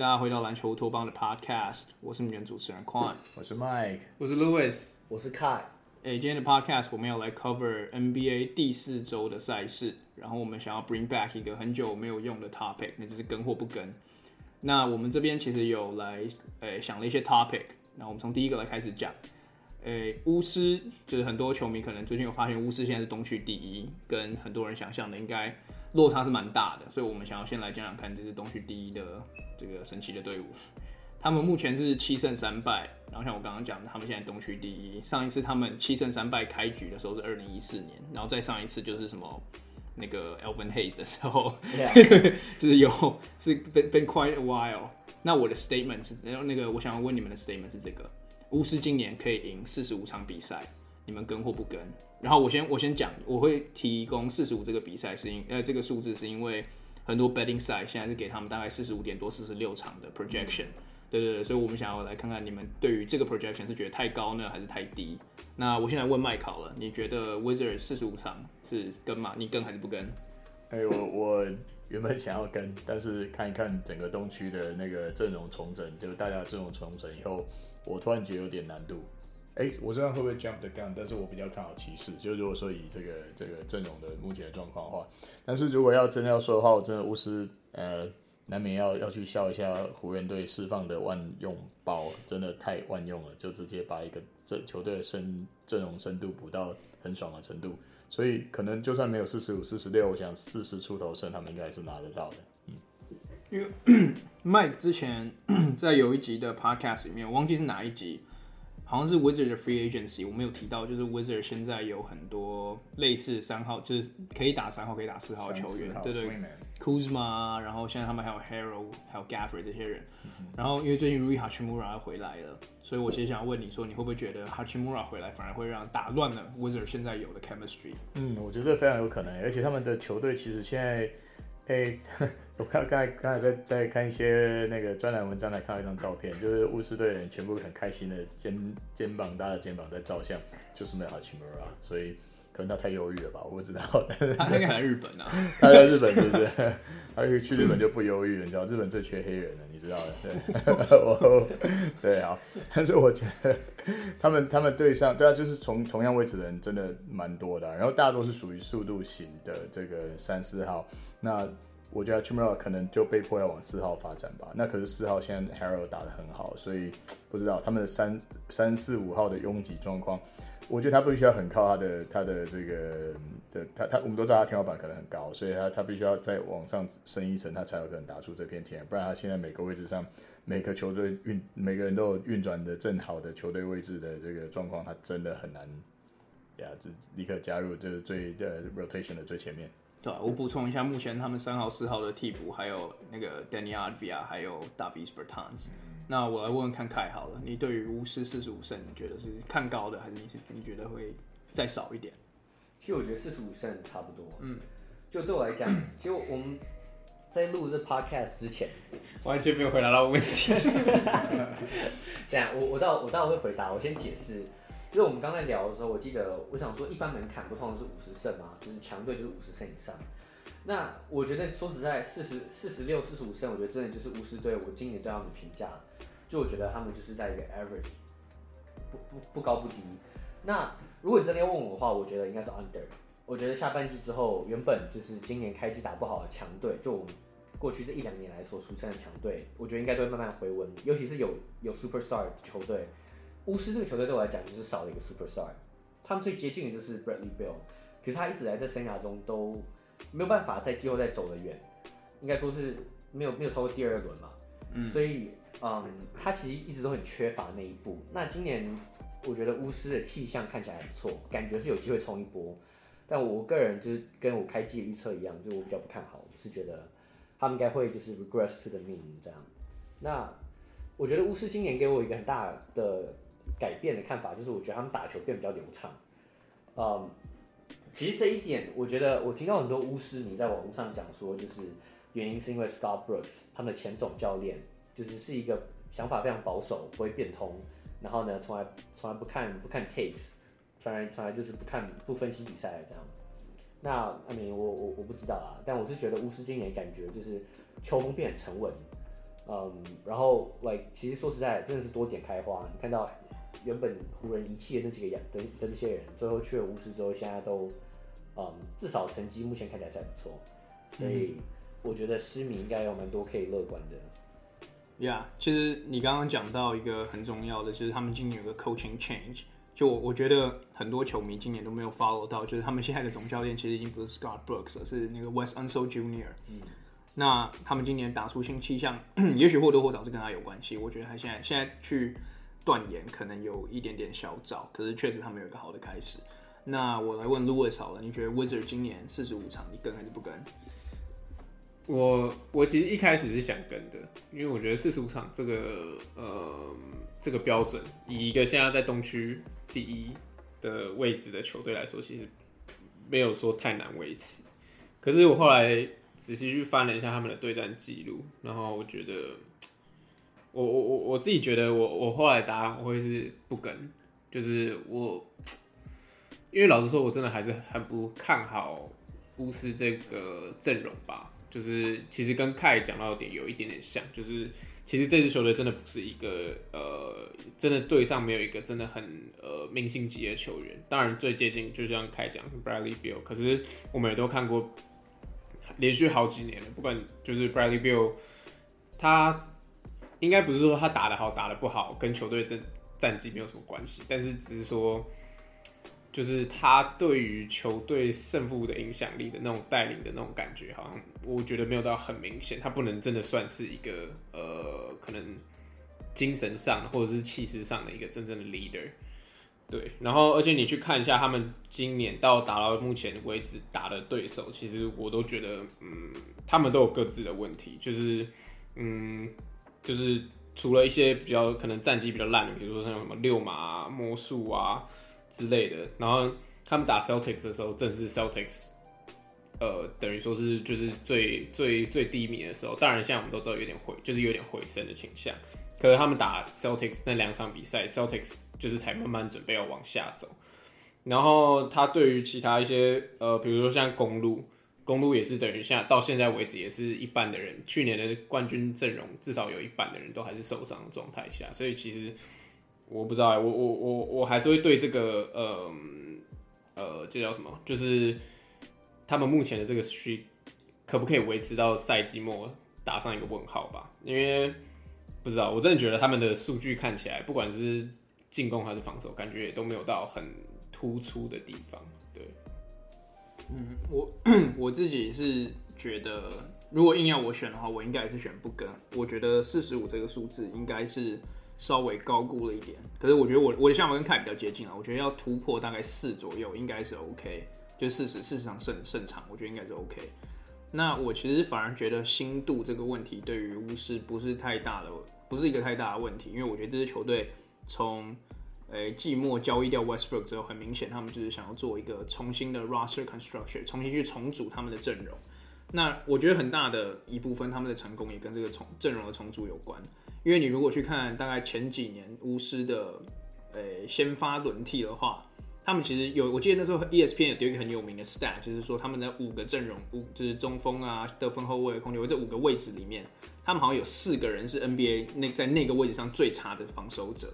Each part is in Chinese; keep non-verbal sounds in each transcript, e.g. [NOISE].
欢迎大家回到篮球托邦的 Podcast，我是你们主持人 Quan，我是 Mike，我是 Louis，我是 Kai。哎，今天的 Podcast 我们要来 cover NBA 第四周的赛事，然后我们想要 bring back 一个很久没有用的 topic，那就是跟或不跟。那我们这边其实有来，诶，想了一些 topic，那我们从第一个来开始讲。诶，巫师就是很多球迷可能最近有发现，巫师现在是东区第一，跟很多人想象的应该落差是蛮大的，所以我们想要先来讲讲看，这支东区第一的这个神奇的队伍。他们目前是七胜三败，然后像我刚刚讲的，他们现在东区第一。上一次他们七胜三败开局的时候是二零一四年，然后再上一次就是什么那个 Elvin Hayes 的时候 [LAUGHS]. 就是有是 been been quite a while。那我的 statement 是，然后那个我想要问你们的 statement 是这个。巫师今年可以赢四十五场比赛，你们跟或不跟？然后我先我先讲，我会提供四十五这个比赛是因呃这个数字是因为很多 betting site 现在是给他们大概四十五点多四十六场的 projection，对对对，所以我们想要来看看你们对于这个 projection 是觉得太高呢还是太低？那我现在问麦考了，你觉得 Wizards 四十五场是跟吗？你跟还是不跟？哎、欸，我我原本想要跟，但是看一看整个东区的那个阵容重整，就是大家阵容重整以后。我突然觉得有点难度，哎、我知道会不会 jump the gun，但是我比较看好骑士。就如果说以这个这个阵容的目前的状况的话，但是如果要真的要说的话，我真的巫师呃难免要要去笑一下湖人队释放的万用包，真的太万用了，就直接把一个这球队的深阵容深度补到很爽的程度。所以可能就算没有四十五、四十六，我想四十出头胜他们应该还是拿得到的。因为 [COUGHS] Mike 之前 [COUGHS] 在有一集的 Podcast 里面，我忘记是哪一集，好像是 Wizard 的 Free Agency，我没有提到，就是 Wizard 现在有很多类似三号，就是可以打三号、可以打四号的球员，对对，对，Kuzma，然后现在他们还有 Harrell，还有 Gafford 这些人，然后因为最近 Rui Hachimura 要回来了，所以我其实想要问你说，你会不会觉得 Hachimura 回来反而会让打乱了 Wizard 现在有的 Chemistry？嗯，我觉得非常有可能，而且他们的球队其实现在。哎、欸，[LAUGHS] 我刚刚才刚才在在看一些那个专栏文章，来看到一张照片，就是巫师队的人全部很开心的肩肩膀搭着肩膀在照相，就是没有哈奇穆拉，所以可能他太忧郁了吧，我不知道。[LAUGHS] 他应该在日本啊，他在日本是不是？[LAUGHS] 他去日本就不忧郁，你知道日本最缺黑人了，你知道的。对，我对啊，但是我觉得他们他们对上对啊，就是从同样位置的人真的蛮多的，然后大家都是属于速度型的这个三四号。那我觉得 Hachimura 可能就被迫要往四号发展吧。那可是四号现在 Harrell 打得很好，所以不知道他们的三三四五号的拥挤状况，我觉得他必须要很靠他的他的这个的他他我们都知道他天花板可能很高，所以他他必须要再往上升一层，他才有可能打出这片天。不然他现在每个位置上每个球队运每个人都有运转的正好的球队位置的这个状况，他真的很难呀，这立刻加入这个最呃 rotation 的最前面。对，我补充一下，目前他们三号、四号的替补还有那个 Deni Avdija，还有 Davis Bertans。那我来问问看凯好了，你对于巫师四十五胜，你觉得是看高的，还是你你觉得会再少一点？其实我觉得四十五胜差不多。嗯，就对我来讲，其实我们在录这 Podcast 之前，[LAUGHS] 完全没有回答到问题。[LAUGHS] 这样，我我到我待会会回答，我先解释。就是我们刚才聊的时候，我记得我想说，一般门槛不通常是五十胜嘛，就是强队就是五十胜以上。那我觉得说实在，四十四十六、四十五胜，我觉得真的就是巫师队。我今年对他们的评价，就我觉得他们就是在一个 average，不不不高不低。那如果你真的要问我的话，我觉得应该是 under。我觉得下半季之后，原本就是今年开季打不好的强队，就我们过去这一两年来所出现的强队，我觉得应该都会慢慢回温，尤其是有有 superstar 的球队。巫师这个球队对我来讲就是少了一个 superstar，他们最接近的就是 Bradley Bill，可是他一直来在生涯中都没有办法在季后赛走得远，应该说是没有没有超过第二轮嘛，嗯，所以嗯，他其实一直都很缺乏那一步。那今年我觉得巫师的气象看起来还不错，感觉是有机会冲一波，但我个人就是跟我开季的预测一样，就我比较不看好，我是觉得他们应该会就是 regress to the mean 这样。那我觉得巫师今年给我一个很大的。改变的看法就是，我觉得他们打球变比较流畅。嗯，其实这一点，我觉得我听到很多巫师迷在网络上讲说，就是原因是因为 Scott Brooks 他们的前总教练，就是是一个想法非常保守，不会变通，然后呢，从来从来不看不看 tapes，从来从来就是不看不分析比赛这样。那阿明，我我我不知道啊，但我是觉得巫师今年感觉就是球风变很沉稳。嗯，然后 like 其实说实在，真的是多点开花。你看到原本湖人遗弃的那几个洋的的那些人，最后去了巫师之后，现在都嗯至少成绩目前看起来还不错，所以我觉得狮迷应该有蛮多可以乐观的。呀、yeah，其实你刚刚讲到一个很重要的，就是他们今年有个 coaching change。就我我觉得很多球迷今年都没有 follow 到，就是他们现在的总教练其实已经不是 Scott Brooks 了，是那个 Wes Unseld Jr.、嗯。那他们今年打出新气象，也许或多或少是跟他有关系。我觉得他现在现在去断言可能有一点点小早，可是确实他们有一个好的开始。那我来问 Louis 好了，你觉得 Wizard 今年四十五场，你跟还是不跟？我我其实一开始是想跟的，因为我觉得四十五场这个呃这个标准，以一个现在在东区第一的位置的球队来说，其实没有说太难维持。可是我后来仔细去翻了一下他们的对战记录，然后我觉得，我我我我自己觉得我，我后来答案我会是不跟，就是我，因为老实说，我真的还是很不看好巫师这个阵容吧。就是其实跟凯讲到的点有一点点像，就是其实这支球队真的不是一个呃，真的队上没有一个真的很呃明星级的球员。当然最接近就像凯讲 Bradley Beal，可是我们也都看过连续好几年了，不管就是 Bradley Beal，他应该不是说他打得好打得不好，跟球队战战绩没有什么关系，但是只是说。就是他对于球队胜负的影响力的那种带领的那种感觉，好像我觉得没有到很明显。他不能真的算是一个呃，可能精神上或者是气势上的一个真正的 leader。对，然后而且你去看一下他们今年到打到目前为止打的对手，其实我都觉得，嗯，他们都有各自的问题。就是，嗯，就是除了一些比较可能战绩比较烂的，比如说像什么六马啊、魔术啊。之类的，然后他们打 Celtics 的时候，正是 Celtics，呃，等于说是就是最最最低迷的时候。当然，现在我们都知道有点回，就是有点回升的倾向。可是他们打 Celtics 那两场比赛，Celtics 就是才慢慢准备要往下走。然后他对于其他一些呃，比如说像公路，公路也是等于现在到现在为止也是一半的人，去年的冠军阵容至少有一半的人都还是受伤的状态下，所以其实。我不知道哎，我我我我还是会对这个呃呃，这叫什么？就是他们目前的这个需可不可以维持到赛季末，打上一个问号吧？因为不知道，我真的觉得他们的数据看起来，不管是进攻还是防守，感觉也都没有到很突出的地方。对，嗯，我我自己是觉得，如果硬要我选的话，我应该也是选不跟。我觉得四十五这个数字应该是。稍微高估了一点，可是我觉得我我的想法跟凯比较接近啊，我觉得要突破大概四左右应该是 OK，就四十四十场胜胜场，我觉得应该是 OK。那我其实反而觉得心度这个问题对于巫师不是太大的，不是一个太大的问题，因为我觉得这支球队从诶季末交易掉 Westbrook 之后，很明显他们就是想要做一个重新的 roster construction，重新去重组他们的阵容。那我觉得很大的一部分他们的成功也跟这个重阵容的重组有关。因为你如果去看大概前几年巫师的，诶，先发轮替的话，他们其实有，我记得那时候 ESPN 有丢一个很有名的 stat，就是说他们的五个阵容，五就是中锋啊、得分后卫、控球这五个位置里面，他们好像有四个人是 NBA 那在那个位置上最差的防守者。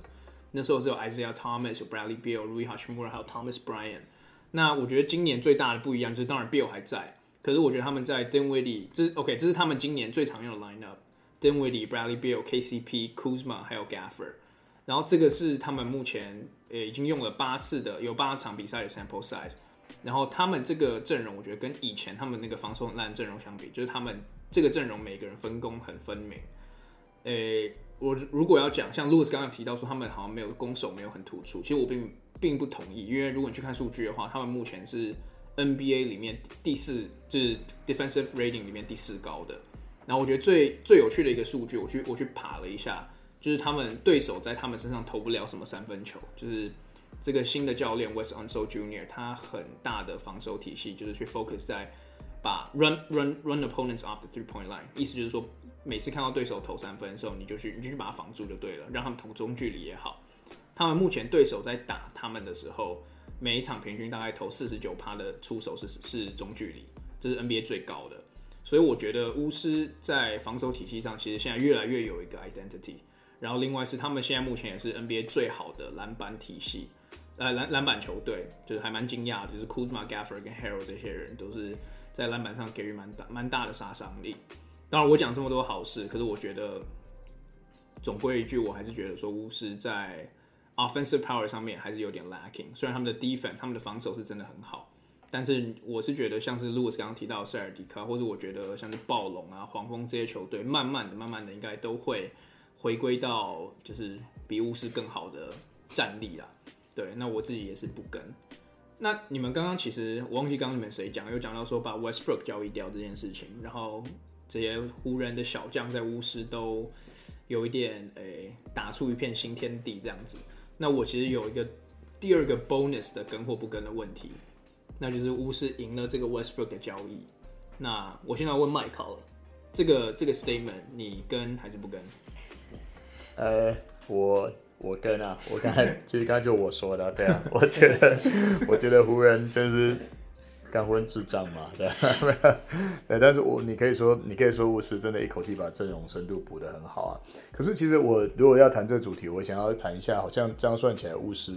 那时候是有 Isaiah Thomas、有 Bradley Beal、Rui Hachimura 还有 Thomas Bryan。那我觉得今年最大的不一样就是，当然 Beal 还在，可是我觉得他们在 Dinwiddie，这 OK，这是他们今年最常用的 lineup。Dinwiddie、Bradley Beal、KCP、Kuzma 还有 Gaffer 然后这个是他们目前呃已经用了八次的有八场比赛的 sample size，然后他们这个阵容我觉得跟以前他们那个防守很烂阵容相比，就是他们这个阵容每个人分工很分明。诶，我如果要讲像 Louis 刚刚提到说他们好像没有攻守没有很突出，其实我并并不同意，因为如果你去看数据的话，他们目前是 NBA 里面第四，就是 defensive rating 里面第四高的。然后我觉得最最有趣的一个数据，我去我去爬了一下，就是他们对手在他们身上投不了什么三分球，就是这个新的教练 Wes Unseld Jr. 他很大的防守体系就是去 focus 在把 run run run opponents off the three point line，意思就是说每次看到对手投三分的时候，你就去你就去把它防住就对了，让他们投中距离也好。他们目前对手在打他们的时候，每一场平均大概投四十九趴的出手是是中距离，这是 NBA 最高的。所以我觉得巫师在防守体系上，其实现在越来越有一个 identity。然后另外是他们现在目前也是 NBA 最好的篮板体系，呃篮篮板球队，就是还蛮惊讶，就是 Kuzma、Gafford 跟 Harrell 这些人都是在篮板上给予蛮大蛮大的杀伤力。当然我讲这么多好事，可是我觉得总归一句，我还是觉得说巫师在 offensive power 上面还是有点 lacking。虽然他们的 defense 他们的防守是真的很好，但是我是觉得像是 Lewis 刚刚提到塞尔迪卡，或者我觉得像是暴龙啊、黄蜂这些球队，慢慢的、慢慢的应该都会。回归到就是比巫师更好的战力啦，对，那我自己也是不跟。那你们刚刚其实我忘记刚刚你们谁讲，有讲到说把 Westbrook 交易掉这件事情，然后这些湖人的小将在巫师都有一点诶、打出一片新天地这样子。那我其实有一个第二个 bonus 的跟或不跟的问题，那就是巫师赢了这个 Westbrook 的交易。那我现在问 Mike 了，这个这个 statement 你跟还是不跟？呃，我我跟啊，我刚才其实刚才就我说的，对啊，我觉得我觉得湖人真是干湖人智障嘛，[LAUGHS] 对，对，但是我你可以说你可以说巫师真的一口气把阵容深度补得很好啊。可是其实我如果要谈这主题，我想要谈一下，好像这样算起来，巫师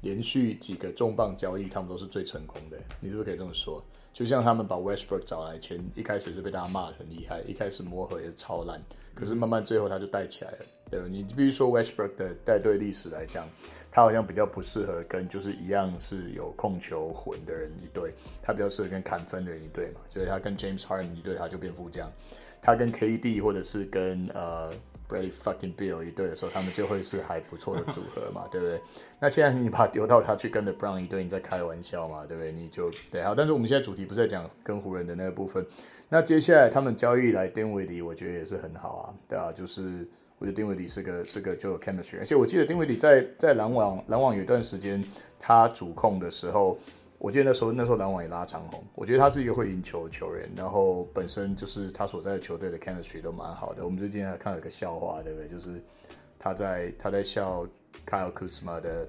连续几个重磅交易，他们都是最成功的，你是不是可以这么说？就像他们把 Westbrook 找来前，一开始是被大家骂得很厉害，一开始磨合也是超烂，可是慢慢最后他就带起来了。对，你比如说 Westbrook 的带队历史来讲，他好像比较不适合跟就是一样是有控球魂的人一队，他比较适合跟砍分的人一队嘛。所以他跟 James Harden 一队，他就变副将；他跟 KD 或者是跟呃 Bradley fucking Bill 一队的时候，他们就会是还不错的组合嘛，[LAUGHS] 对不对？那现在你把丢到他去跟 LeBron 一队，你在开玩笑嘛，对不对？你就对好。但是我们现在主题不是在讲跟湖人的那个部分。那接下来他们交易来 Dinwiddie，我觉得也是很好啊，对啊，就是。我觉得丁威迪是个是个就有 chemistry，而且我记得丁威迪在在篮网篮网有一段时间他主控的时候，我记得那时候那时候篮网也拉长虹，我觉得他是一个会赢球的球员，然后本身就是他所在的球队的 chemistry 都蛮好的。我们最近还看了一个笑话，对不对？就是他在他在笑 Kyle Kuzma 的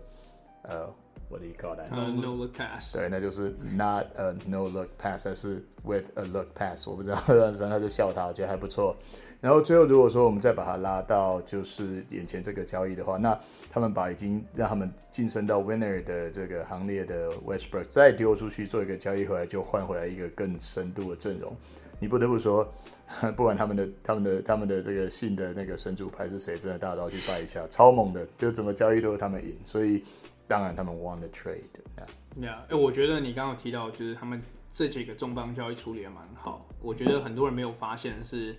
呃，what do you call that？Uh, no look pass。对，那就是 not a no look pass，还是 with a look pass，我不知道，[LAUGHS] 反正他就笑他，我觉得还不错。然后最后，如果说我们再把它拉到就是眼前这个交易的话，那他们把已经让他们晋升到 winner 的这个行列的 Westbrook 再丢出去做一个交易回来，就换回来一个更深度的阵容。你不得不说，[LAUGHS] 不管他们的、他们的、他们的这个信的那个神主牌是谁，真的大家都要去拜一下，超猛的，就怎么交易都是他们赢。所以当然他们 won the trade。Yeah，哎，我觉得你刚刚提到，就是他们这几个重磅交易处理的蛮好。我觉得很多人没有发现是。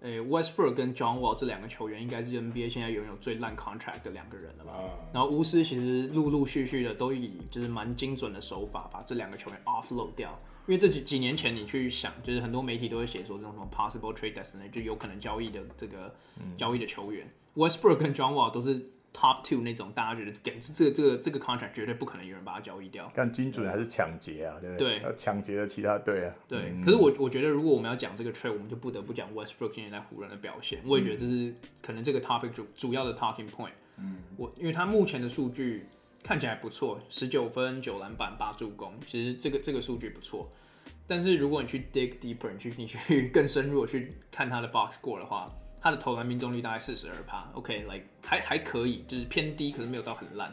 诶，Westbrook 跟 John Wall 这两个球员应该是 NBA 现在拥有最烂 contract 的两个人了吧？然后巫师其实陆陆续续的都以就是蛮精准的手法把这两个球员 offload 掉，因为这几几年前你去想，就是很多媒体都会写说这种什么 possible trade destination 就有可能交易的这个交易的球员，Westbrook 跟 John Wall 都是。Top two 那种，大家觉得简直这个这个这个 contract 绝对不可能有人把它交易掉。但精准还是抢劫啊，对不对？对，抢劫的其他队啊。对，嗯、可是我我觉得如果我们要讲这个 trade，我们就不得不讲 Westbrook 今年在湖人的表现。我也觉得这是可能这个 topic 主主要的 talking point。嗯，我因为他目前的数据看起来不错，十九分、九篮板、八助攻，其实这个这个数据不错。但是如果你去 dig deeper，你去你去更深入的去看他的 box score 的话。他的投篮命中率大概四十二趴，OK，like 还还可以，就是偏低，可是没有到很烂。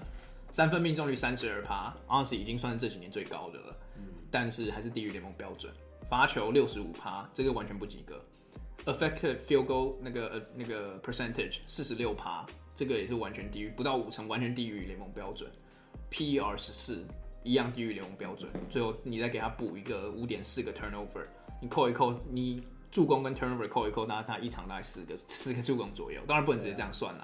三分命中率三十二趴，honestly 已经算是这几年最高的了，嗯、但是还是低于联盟标准。罚球六十五趴，这个完全不及格。Effective field goal 那个呃那个 percentage 四十六趴，这个也是完全低于不到五成，完全低于联盟标准。PER 十四，一样低于联盟标准。最后你再给他补一个五点四个 turnover，你扣一扣你。助攻跟 turnover 扣一扣，那他一场大概四个四个助攻左右，当然不能直接这样算了。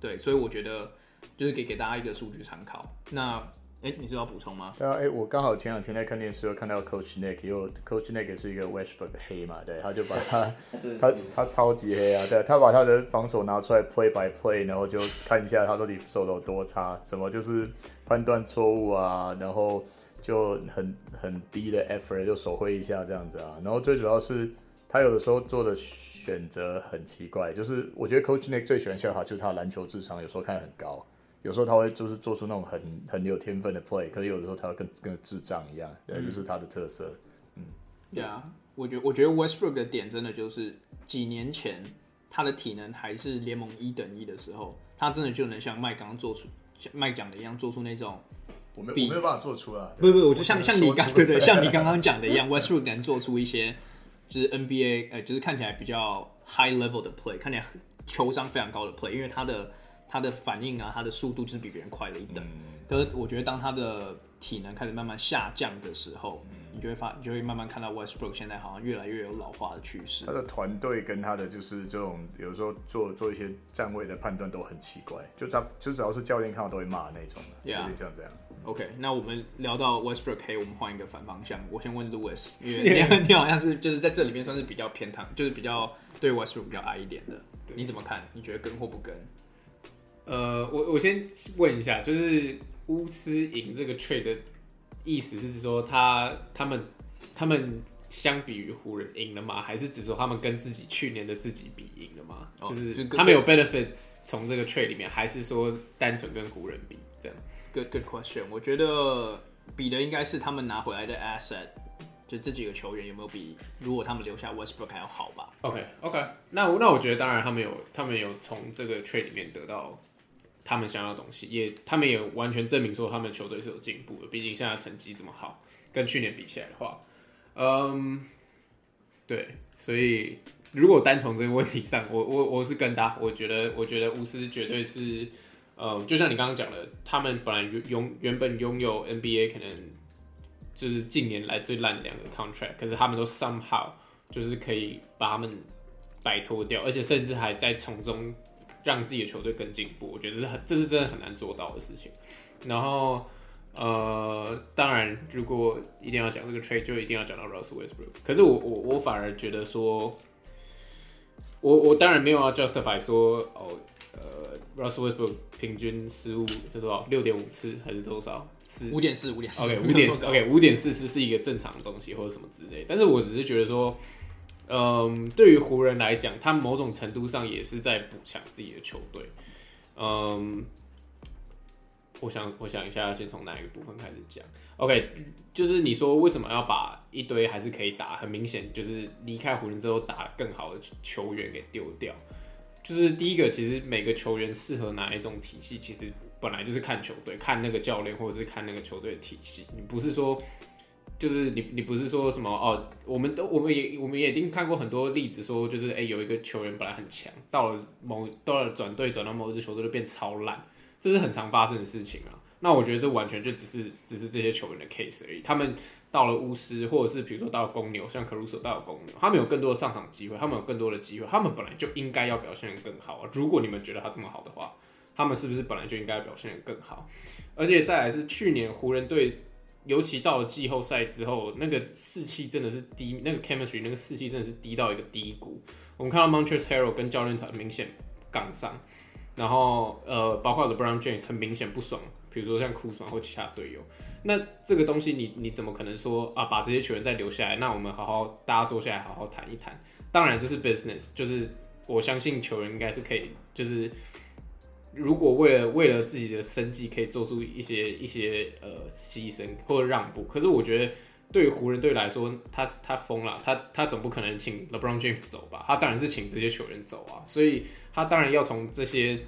对，所以我觉得就是给给大家一个数据参考。那哎、欸，你是要补充吗？对啊，哎、欸，我刚好前两天在看电视，又看到 Coach Nick，又 Coach Nick 是一个 Westbrook 黑嘛，对，他就把他 [LAUGHS] 他他超级黑啊，对，他把他的防守拿出来 play by play，然后就看一下他到底守的有多差，什么就是判断错误啊，然后就很很低的 effort 就手挥一下这样子啊，然后最主要是。他有的时候做的选择很奇怪，就是我觉得 Coach Nick 最喜欢笑他，就是他篮球智商有时候看很高，有时候他会就是做出那种很很有天分的 play，可是有的时候他会跟跟智障一样，对，就是他的特色。嗯，对啊，我觉得我觉得 Westbrook 的点真的就是几年前他的体能还是联盟一等一的时候，他真的就能像麦刚刚做出像麦讲的一样，做出那种我没我没有办法做出来。不不，我就像像你刚对对，[LAUGHS] 像你刚刚讲的一样，Westbrook 能做出一些就是 NBA 呃，就是看起来比较 high level 的 play，看起来球商非常高的 play，因为他的他的反应啊，他的速度就是比别人快了一等。嗯可是我觉得，当他的体能开始慢慢下降的时候，你就会发，你就会慢慢看到 Westbrook 现在好像越来越有老化的趋势。他的团队跟他的就是这种，有时候做做一些站位的判断都很奇怪，就他就只要是教练看到都会骂那种.有点像这样。OK，那我们聊到 Westbrook，可以我们换一个反方向。我先问 Louis，[LAUGHS] 因为你你好像是就是在这里面算是比较偏袒，就是比较对 Westbrook 比较矮一点的，你怎么看？你觉得跟或不跟？呃，我我先问一下，就是。巫师赢这个 trade 的意思是说他他们他们相比于湖人赢了吗？还是只说他们跟自己去年的自己比赢了吗？哦、就是他们有 benefit 从这个 trade 里面，还是说单纯跟湖人比这样？Good good question。我觉得比的应该是他们拿回来的 asset，就这几个球员有没有比如果他们留下 Westbrook 还要好吧？OK OK，那那我觉得当然他们有他们有从这个 trade 里面得到。他们想要的东西，也他们也完全证明说他们球队是有进步的。毕竟现在成绩这么好，跟去年比起来的话，嗯，对，所以如果单从这个问题上，我我我是跟他，我觉得我觉得巫师绝对是，呃，就像你刚刚讲的，他们本来拥原本拥有 NBA 可能就是近年来最烂的两个 contract，可是他们都 somehow 就是可以把他们摆脱掉，而且甚至还在从中。让自己的球队更进步，我觉得这是很，这是真的很难做到的事情。然后，呃，当然，如果一定要讲这个 trade，就一定要讲到 Russ Westbrook。可是我我我反而觉得说，我我当然没有要 justify 说，哦，呃，Russell Westbrook 平均失误这多少？六点五次还是多少？次五点四，五点四。OK，五点四。[LAUGHS] OK，五点四次是一个正常的东西或者什么之类。但是我只是觉得说。嗯，对于湖人来讲，他某种程度上也是在补强自己的球队。嗯，我想，我想一下，先从哪一个部分开始讲？OK，就是你说为什么要把一堆还是可以打，很明显就是离开湖人之后打更好的球员给丢掉。就是第一个，其实每个球员适合哪一种体系，其实本来就是看球队，看那个教练，或者是看那个球队的体系。你不是说。就是你，你不是说什么哦？我们都，我们也，我们也已经看过很多例子，说就是哎、有一个球员本来很强，到了某到了转队转到某一支球队就变超烂，这是很常发生的事情啊。那我觉得这完全就只是只是这些球员的 case 而已。他们到了巫师，或者是比如说到了公牛，像 Caruso 到了公牛，他们有更多的上场机会，他们有更多的机会，他们本来就应该要表现得更好啊。如果你们觉得他这么好的话，他们是不是本来就应该表现得更好？而且再来是去年湖人队。尤其到了季后赛之后，那个士气真的是低，那个 chemistry 那个士气真的是低到一个低谷。我们看到 Montrezl Harrell 跟教练团明显杠上，然后呃，包括 LeBron James 很明显不爽，比如说像库兹马或其他队友。那这个东西你你怎么可能说啊，把这些球员再留下来？那我们好好大家坐下来好好谈一谈。当然这是 business，就是我相信球员应该是可以，就是。如果为了为了自己的生计可以做出一些一些呃牺牲或者让步，可是我觉得对于湖人队来说，他他疯了，他他总不可能请 LeBron James 走吧？他当然是请这些球员走啊，所以他当然要从这些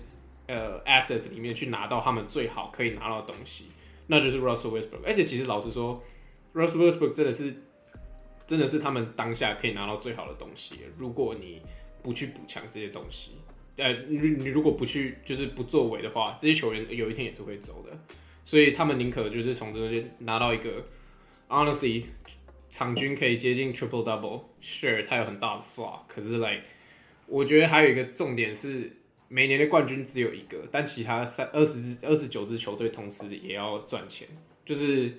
呃 assets 里面去拿到他们最好可以拿到的东西，那就是 Russell Westbrook。而且其实老实说，Russell Westbrook 真的是真的是他们当下可以拿到最好的东西。如果你不去补强这些东西。呃，你你如果不去，就是不作为的话，这些球员有一天也是会走的，所以他们宁可就是从这边拿到一个，honestly，场均可以接近 triple double，sure，他有很大的 flaw，可是 like，我觉得还有一个重点是，每年的冠军只有一个，但其他三二十支二十九支球队同时也要赚钱，就是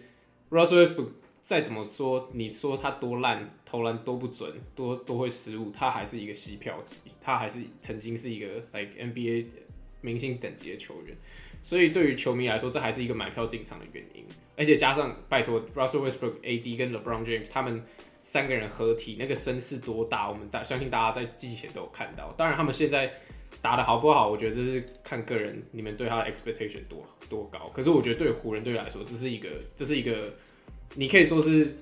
Russell Westbrook。再怎么说，你说他多烂，投篮多不准，多多会失误，他还是一个西票级，他还是曾经是一个 like NBA 明星等级的球员，所以对于球迷来说，这还是一个买票进场的原因。而且加上拜托 Russell Westbrook、AD 跟 LeBron James 他们三个人合体，那个声势多大，我们大相信大家在季前都有看到。当然，他们现在打得好不好，我觉得这是看个人，你们对他的 expectation 多多高。可是我觉得对湖人队来说，这是一个，这是一个。你可以说是，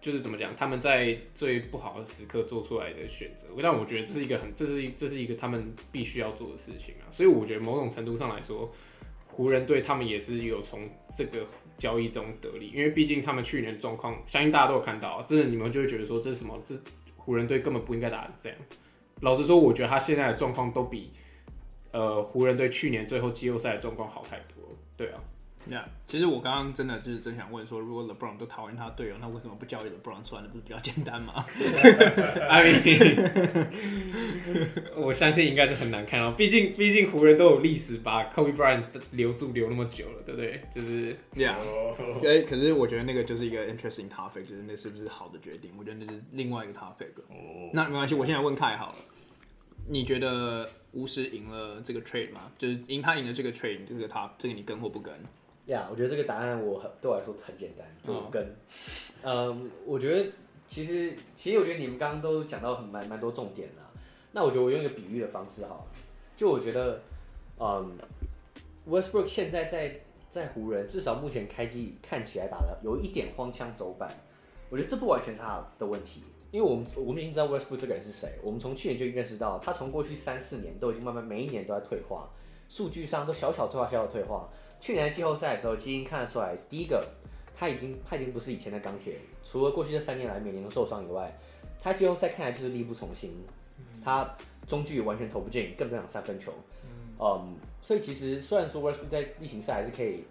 就是怎么讲，他们在最不好的时刻做出来的选择。但我觉得这是一个很，这是这是一个他们必须要做的事情啊。所以我觉得某种程度上来说，湖人队他们也是有从这个交易中得利，因为毕竟他们去年状况，相信大家都有看到，真的你们就会觉得说这是什么？这湖人队根本不应该打这样。老实说，我觉得他现在的状况都比呃湖人队去年最后季后赛的状况好太多。对啊。那、yeah, 其实我刚刚真的就是真想问说，如果 LeBron 都讨厌他队友，那为什么不交易 LeBron 算了？不是比较简单吗？[LAUGHS] I mean，我相信应该是很难看到，毕竟毕竟湖人都有历史把 Kobe Bryant 留住留那么久了，对不对？就是，Yeah，哎，可是我觉得那个就是一个 interesting topic，就是那是不是好的决定？我觉得那是另外一个 topic。哦，那没关系，我现在问凯好了，你觉得巫师赢了这个 trade 吗？就是赢他赢了这个 trade，这个他这个你跟或不跟？呀，yeah, 我觉得这个答案我很对我来说很简单，就跟，嗯、oh. 呃，我觉得其实其实我觉得你们刚刚都讲到很蛮蛮多重点的，那我觉得我用一个比喻的方式好了，就我觉得，嗯，Westbrook 现在在在湖人，至少目前开季看起来打的有一点荒腔走板，我觉得这不完全是他的问题，因为我们我们已经知道 Westbrook 这个人是谁，我们从去年就应该知道他从过去三四年都已经慢慢每一年都在退化，数据上都小小退化，小小退化。去年的季后赛的时候，基因看得出来，第一个他已经他已经不是以前的钢铁，除了过去这三年来每年都受伤以外，他季后赛看来就是力不从心，他中距完全投不进，更不想三分球。嗯，所以其实虽然说 Westbrook 在例行赛还是可以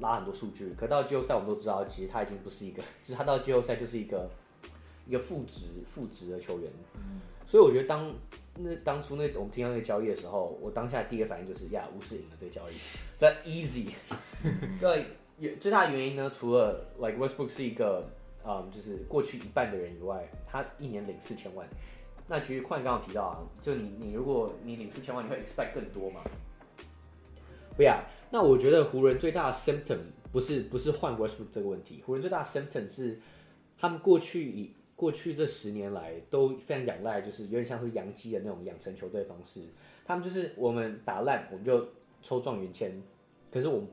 拉很多数据，可到季后赛我们都知道，其实他已经不是一个，[LAUGHS] 就是他到季后赛就是一个一个负值负值的球员。所以我觉得当那当初那我们听到那个交易的时候，我当下第一个反应就是呀，巫师赢了这个交易，这 easy。[LAUGHS] 对，最大的原因呢，除了 like Westbrook 是一个嗯，就是过去一半的人以外，他一年领四千万。那其实矿刚刚提到啊，就你你如果你领四千万，你会 expect 更多嘛？不呀。那我觉得湖人最大的 symptom 不是不是换 Westbrook 这个问题，湖人最大的 symptom 是他们过去以。过去这十年来都非常仰赖，就是有点像是洋基的那种养成球队方式。他们就是我们打烂，我们就抽状元签。可是我们，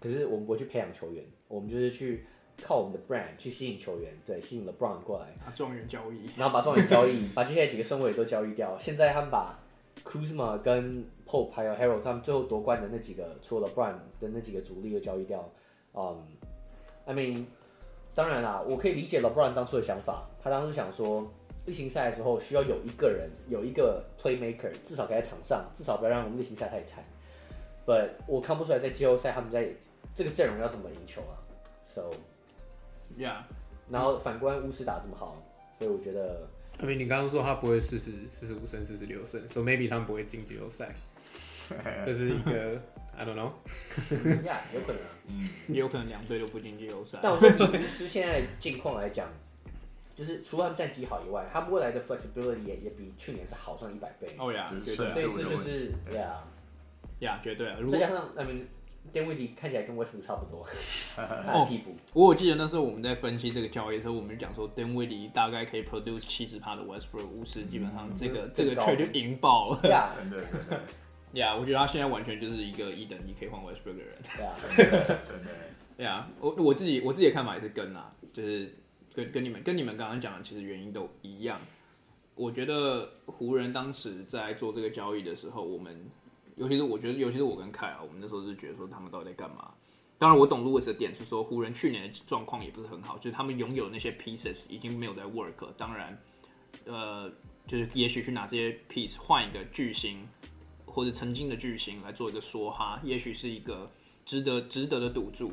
可是我们不会去培养球员，我们就是去靠我们的 brand 去吸引球员，对，吸引 LeBron 过来。把状元交易，然后把状元交易，把接下来几个顺位都交易掉。现在他们把 Kuzma 跟 Pope 还有 Harold 他们最后夺冠的那几个，除了 LeBron 的那几个主力都交易掉。嗯，I mean。当然啦，我可以理解 LeBron 当初的想法。他当时想说，例行赛的时候需要有一个人，有一个 playmaker，至少在场上，至少不要让我们例行赛太惨。But 我看不出来在季后赛他们在这个阵容要怎么赢球啊？So，yeah。然后反观巫师打这么好，所以我觉得，阿明，你刚刚说他不会四十四十五胜四十六胜，So maybe 他们不会进季后赛。[LAUGHS] 这是一个。I don't know，呀，yeah, 有可能，嗯，也有可能两队都不进季后赛。但我觉得巫师现在境况来讲，就是除了他们战绩好以外，他们未来的 flexibility 也也比去年是好上一百倍。哦呀，绝对，所以这就是呀，呀，绝对啊。再加上那边 danwiddie 看起来跟 Westbrook 差不多，[LAUGHS] 他替补。不过我记得那时候我们在分析这个交易的时候，我们就讲说 danwiddie 大概可以 produce 七十趴的 Westbrook，巫师基本上这个这个 trade 就赢爆了。呀，真的真的。呀，yeah, 我觉得他现在完全就是一个一等一可以换 Westbrook 的人。对啊，[LAUGHS] 真的。对啊，我我自己我自己的看法也是跟啊，就是跟跟你们跟你们刚刚讲的其实原因都一样。我觉得湖人当时在做这个交易的时候，我们尤其是我觉得尤其是我跟凯啊，我们那时候是觉得说他们到底在干嘛？当然我懂 Louis 的点是说湖人去年的状况也不是很好，就是他们拥有的那些 pieces 已经没有在 work 了。当然，呃，就是也许去拿这些 piece 换一个巨星。或者曾经的巨星来做一个说哈，也许是一个值得值得的赌注。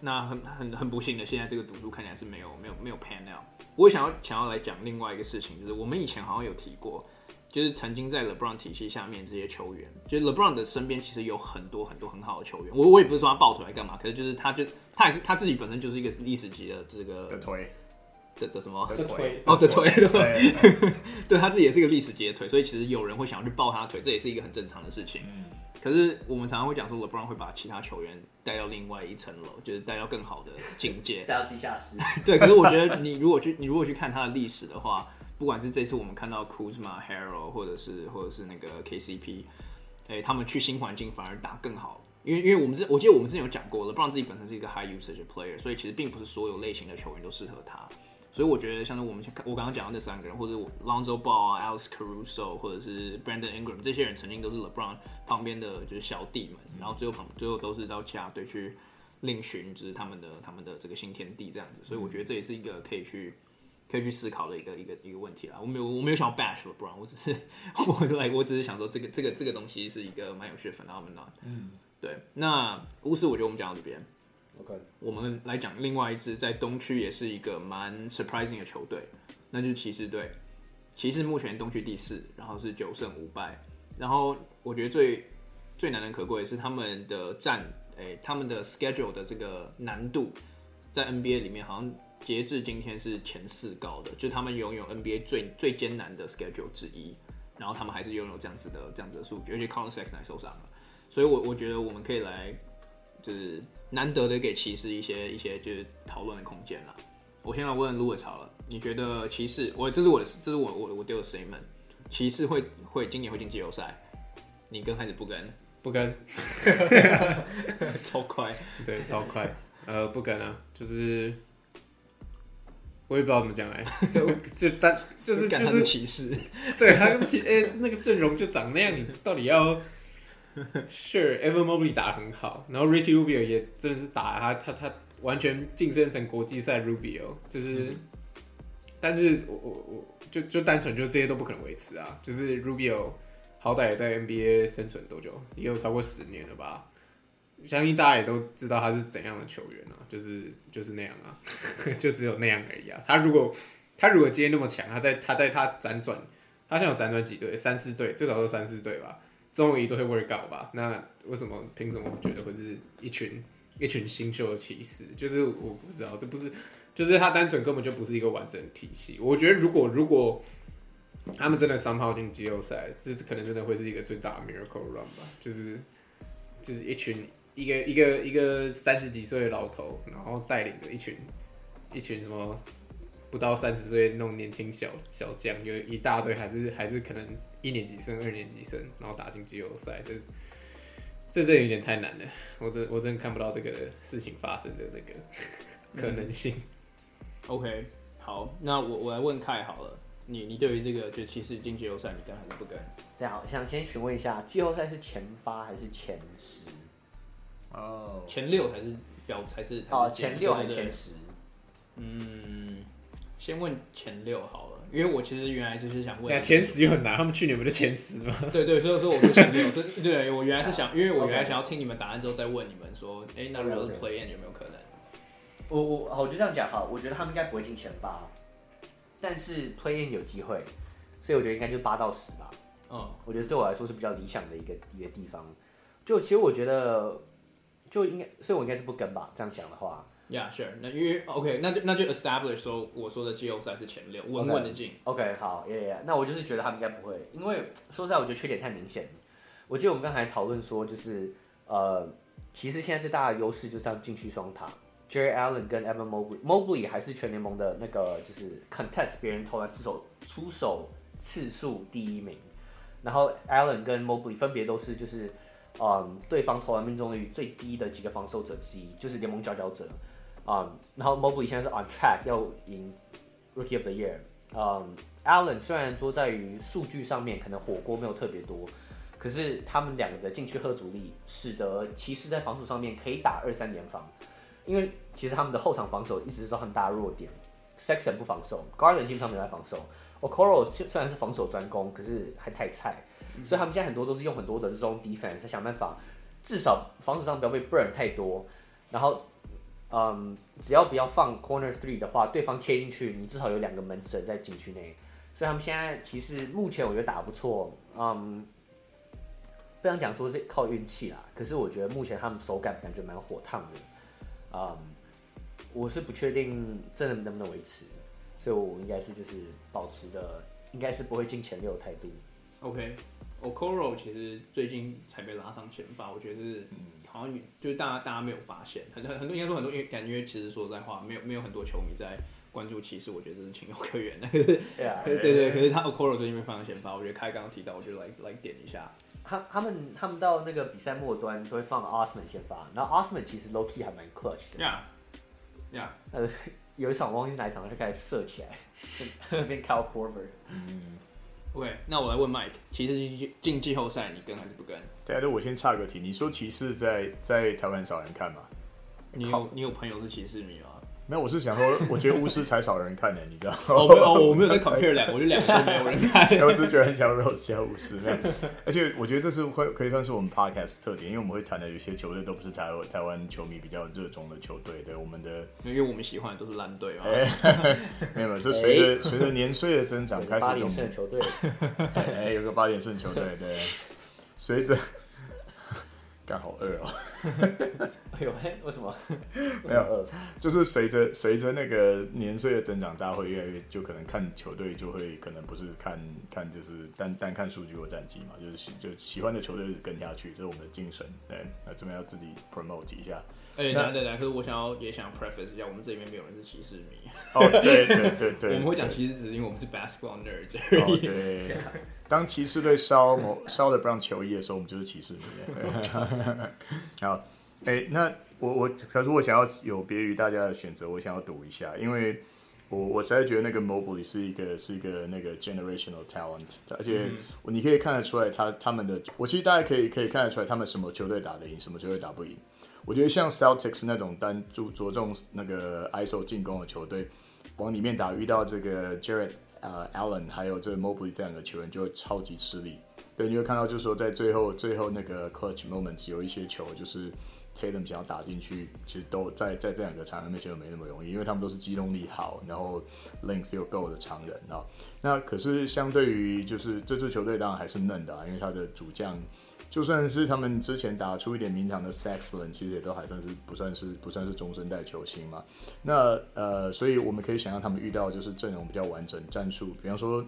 那很很很不幸的，现在这个赌注看起来是没有没有没有 pan out。我也想要想要来讲另外一个事情，就是我们以前好像有提过，就是曾经在 LeBron 体系下面这些球员，就是 LeBron 的身边其实有很多很多很好的球员。我我也不是说他抱团来干嘛，可是就是他就他也是他自己本身就是一个历史级的这个。的的什么的腿哦的腿的腿，对 [LAUGHS] 他自己也是一个历史级的腿，所以其实有人会想要去抱他的腿，这也是一个很正常的事情。嗯，可是我们常常会讲说，LeBron 会把其他球员带到另外一层楼，就是带到更好的境界，带到地下室。[LAUGHS] 对，可是我觉得你如果去你如果去看他的历史的话，不管是这次我们看到 Kuzma、Harrell，或者是或者是那个 KCP，哎，他们去新环境反而打更好，因为因为我们之我记得我们之前有讲过，LeBron 自己本身是一个 high usage player，所以其实并不是所有类型的球员都适合他。所以我觉得像是我们我刚刚讲的那三个人，或者 Lonzo Ball 啊、Alex Caruso，或者是 Brandon Ingram 这些人，曾经都是 LeBron 旁边的就是小弟们，然后最后旁最后都是到其他队去另寻就是他们的他们的这个新天地这样子。所以我觉得这也是一个可以去可以去思考的一个一个一个问题啦。我没有我没有想要 bash LeBron，我只是 [LAUGHS] 我来我只是想说这个这个这个东西是一个蛮有趣的 phenomenon。嗯，对。那巫师，我觉得我们讲到这边。OK，我们来讲另外一支在东区也是一个蛮 surprising 的球队，那就是骑士队。骑士目前东区第四，然后是九胜五败。然后我觉得最最难能可贵的是他们的战，诶，他们的 schedule 的这个难度，在 NBA 里面好像截至今天是前四高的，就他们拥有 NBA 最最艰难的 schedule 之一。然后他们还是拥有这样子的这样子的数据，而且 Collin Sexton 受伤了，所以我我觉得我们可以来。就是难得的给骑士一些一些就是讨论的空间了。我先来问 Louis 好了，你觉得骑士？我这是我的，这是我我我丢的 statement。骑士会会今年会进季后赛？你跟还是不跟？不跟，[LAUGHS] 超快，对，超快。呃，不跟啊，就是我也不知道怎么讲 [LAUGHS] 哎，就就单就是就是骑士，对，他跟骑哎那个阵容就长那样，你到底要 [LAUGHS] Sure，Evan Mobley 打得很好，然后 Ricky Rubio 也真的是打他他他完全晋升成国际赛 Rubio，就是，嗯、但是我我我就就单纯就这些都不可能维持啊，就是 Rubio 好歹也在 NBA 生存多久，也有超过十年了吧，相信大家也都知道他是怎样的球员啊，就是就是那样啊，[LAUGHS] 就只有那样而已啊。他如果他如果今天那么强，他在他在他辗转，他现在有辗转几队，三四队，最少都三四队吧。终于都会 work out 吧？那为什么凭什么觉得会是一群一群新秀的骑士？就是我不知道，这不是，就是他单纯根本就不是一个完整的体系。我觉得如果如果他们真的三号进季后赛，这可能真的会是一个最大的 miracle run 吧。就是就是一群一个一个一个三十几岁的老头，然后带领着一群一群什么不到三十岁那种年轻小小将，有一大堆还是还是可能。一年级生、二年级生，然后打进季后赛，这这这有点太难了。我真我真看不到这个事情发生的那个 [LAUGHS] 可能性。嗯、OK，好，那我我来问凯好了，你你对于这个就骑士进季后赛，你跟还是不跟？对啊，我想先询问一下，季后赛是前八还是前十？哦，前六还是表才是？哦，前六还是前十？嗯，先问前六好了。因为我其实原来就是想问，前十又很难，他们去年不就前十吗？对对，所以说我说前六，所以对我原来是想，[LAUGHS] 因为我原来想要听你们答案之后再问你们说，哎，那如果是 play in 有没有可能？我我我就这样讲哈，我觉得他们应该不会进前八，但是 play in 有机会，所以我觉得应该就八到十吧。嗯，我觉得对我来说是比较理想的一个一个地方。就其实我觉得就应该，所以我应该是不跟吧。这样讲的话。Yeah, sure. 那因为 OK，那就那就 establish 说我说的季后赛是前六，稳稳的进。OK，好，Yeah, Yeah. 那我就是觉得他们应该不会，因为说实在，我觉得缺点太明显。我记得我们刚才讨论说，就是呃，其实现在最大的优势就是要禁区双塔，Jarrett Allen 跟 Evan。Mobley 还是全联盟的那个就是 contest 别人投篮出手出手次数第一名，然后 Allen 跟 Mobley 分别都是就是嗯对方投篮命中率最低的几个防守者之一，就是联盟佼佼者。嗯，um, 然后 Mobley 现在是 on track 要赢 Rookie of the Year。嗯，Allen 虽然说在于数据上面可能火锅没有特别多，可是他们两个的禁区和阻力，使得骑士在防守上面可以打二三联防。因为其实他们的后场防守一直是很大弱点，Sexton 不防守，Garland 基本上没在防守，Okoro 虽然是防守专攻，可是还太菜，所以他们现在很多都是用很多的这种 defense 在想办法，至少防守上不要被 burn 太多，然后。嗯，只要不要放 corner three 的话，对方切进去，你至少有两个门神在禁区内。所以他们现在其实目前我觉得打不错。嗯，不想讲说是靠运气啦，可是我觉得目前他们手感感觉蛮火烫的。嗯，我是不确定真的能不能维持，所以我应该是就是保持着应该是不会进前六的态度。OK，Okoro 其实最近才被拉上前发，我觉得是。嗯好像就是大家大家没有发现，很很很多应该说很多因为感觉其实说实在话，没有没有很多球迷在关注骑士，我觉得这是情有可原的。[LAUGHS] 对对对，可是他 Okoro 最近被放在先发，我觉得开刚刚提到，我就来来点一下。他他们他们到那个比赛末端都会放 Osman 先发，然后 Osman 其实 low key 还蛮 clutch 的。Yeah，Yeah，呃，[LAUGHS] 有一场我忘记哪一场就开始射起来，[LAUGHS] 变 Kyle Korver。嗯，OK，那我来问 Mike，其实进季后赛你跟还是不跟？对啊，那我先岔个题，你说骑士在在台湾少人看吗？你有你有朋友是骑士迷吗？没有，我是想说，我觉得巫师才少人看呢，你知道？哦，没有，我没有在 [LAUGHS] compare 两个，我觉得两个都没有人看。我只是觉得很想 Rose 加巫师，而且我觉得这是会可以算是我们 podcast 特点，因为我们会谈的有些球队都不是台湾台湾球迷比较热衷的球队，对我们的，因为我们喜欢的都是烂队嘛。没有没有，是随着随着年岁的增长开始，八连胜球队，[LAUGHS] 哎，有个八连胜球队，对，[LAUGHS] 随着。[LAUGHS] 刚好饿哦！[LAUGHS] 哎呦嘿，为什么？[LAUGHS] 没有饿，就是随着随着那个年岁的增长，大家会越来越就可能看球队就会可能不是看看就是单单看数据或战绩嘛，就是喜就喜欢的球队跟下去，这是我们的精神。对，那这边要自己 promote 一下。哎，对对对，可是我想要也想 preface 一下，我们这里面没有人是骑士迷。哦，对对对对，我们会讲骑士只是因为我们是 basketball nerds 而已。哦，对。当骑士队烧某烧的不让球衣的时候，我们就是骑士迷。[LAUGHS] 好，哎、欸，那我我可是我想要有别于大家的选择，我想要赌一下，因为我我实在觉得那个 Mobley 是一个是一个那个 generational talent，而且你可以看得出来他他们的，我其实大家可以可以看得出来他们什么球队打得赢，什么球队打不赢。我觉得像 Celtics 那种单注着重那个 ISO 进攻的球队，往里面打遇到这个 Jarrett。呃、，Allen 还有这 Mobley 这两个球员就会超级吃力。对，你会看到就是说在最后最后那个 clutch moments 有一些球就是 Tatum 想要打进去，其实都在在这两个常人面前就没那么容易，因为他们都是机动力好，然后 length 又够的常人啊。那可是相对于就是这支球队当然还是嫩的啊，因为他的主将。就算是他们之前打出一点名堂的 Saxon，其实也都还算是不算是不算是中生代球星嘛。那呃，所以我们可以想象他们遇到就是阵容比较完整，战术，比方说，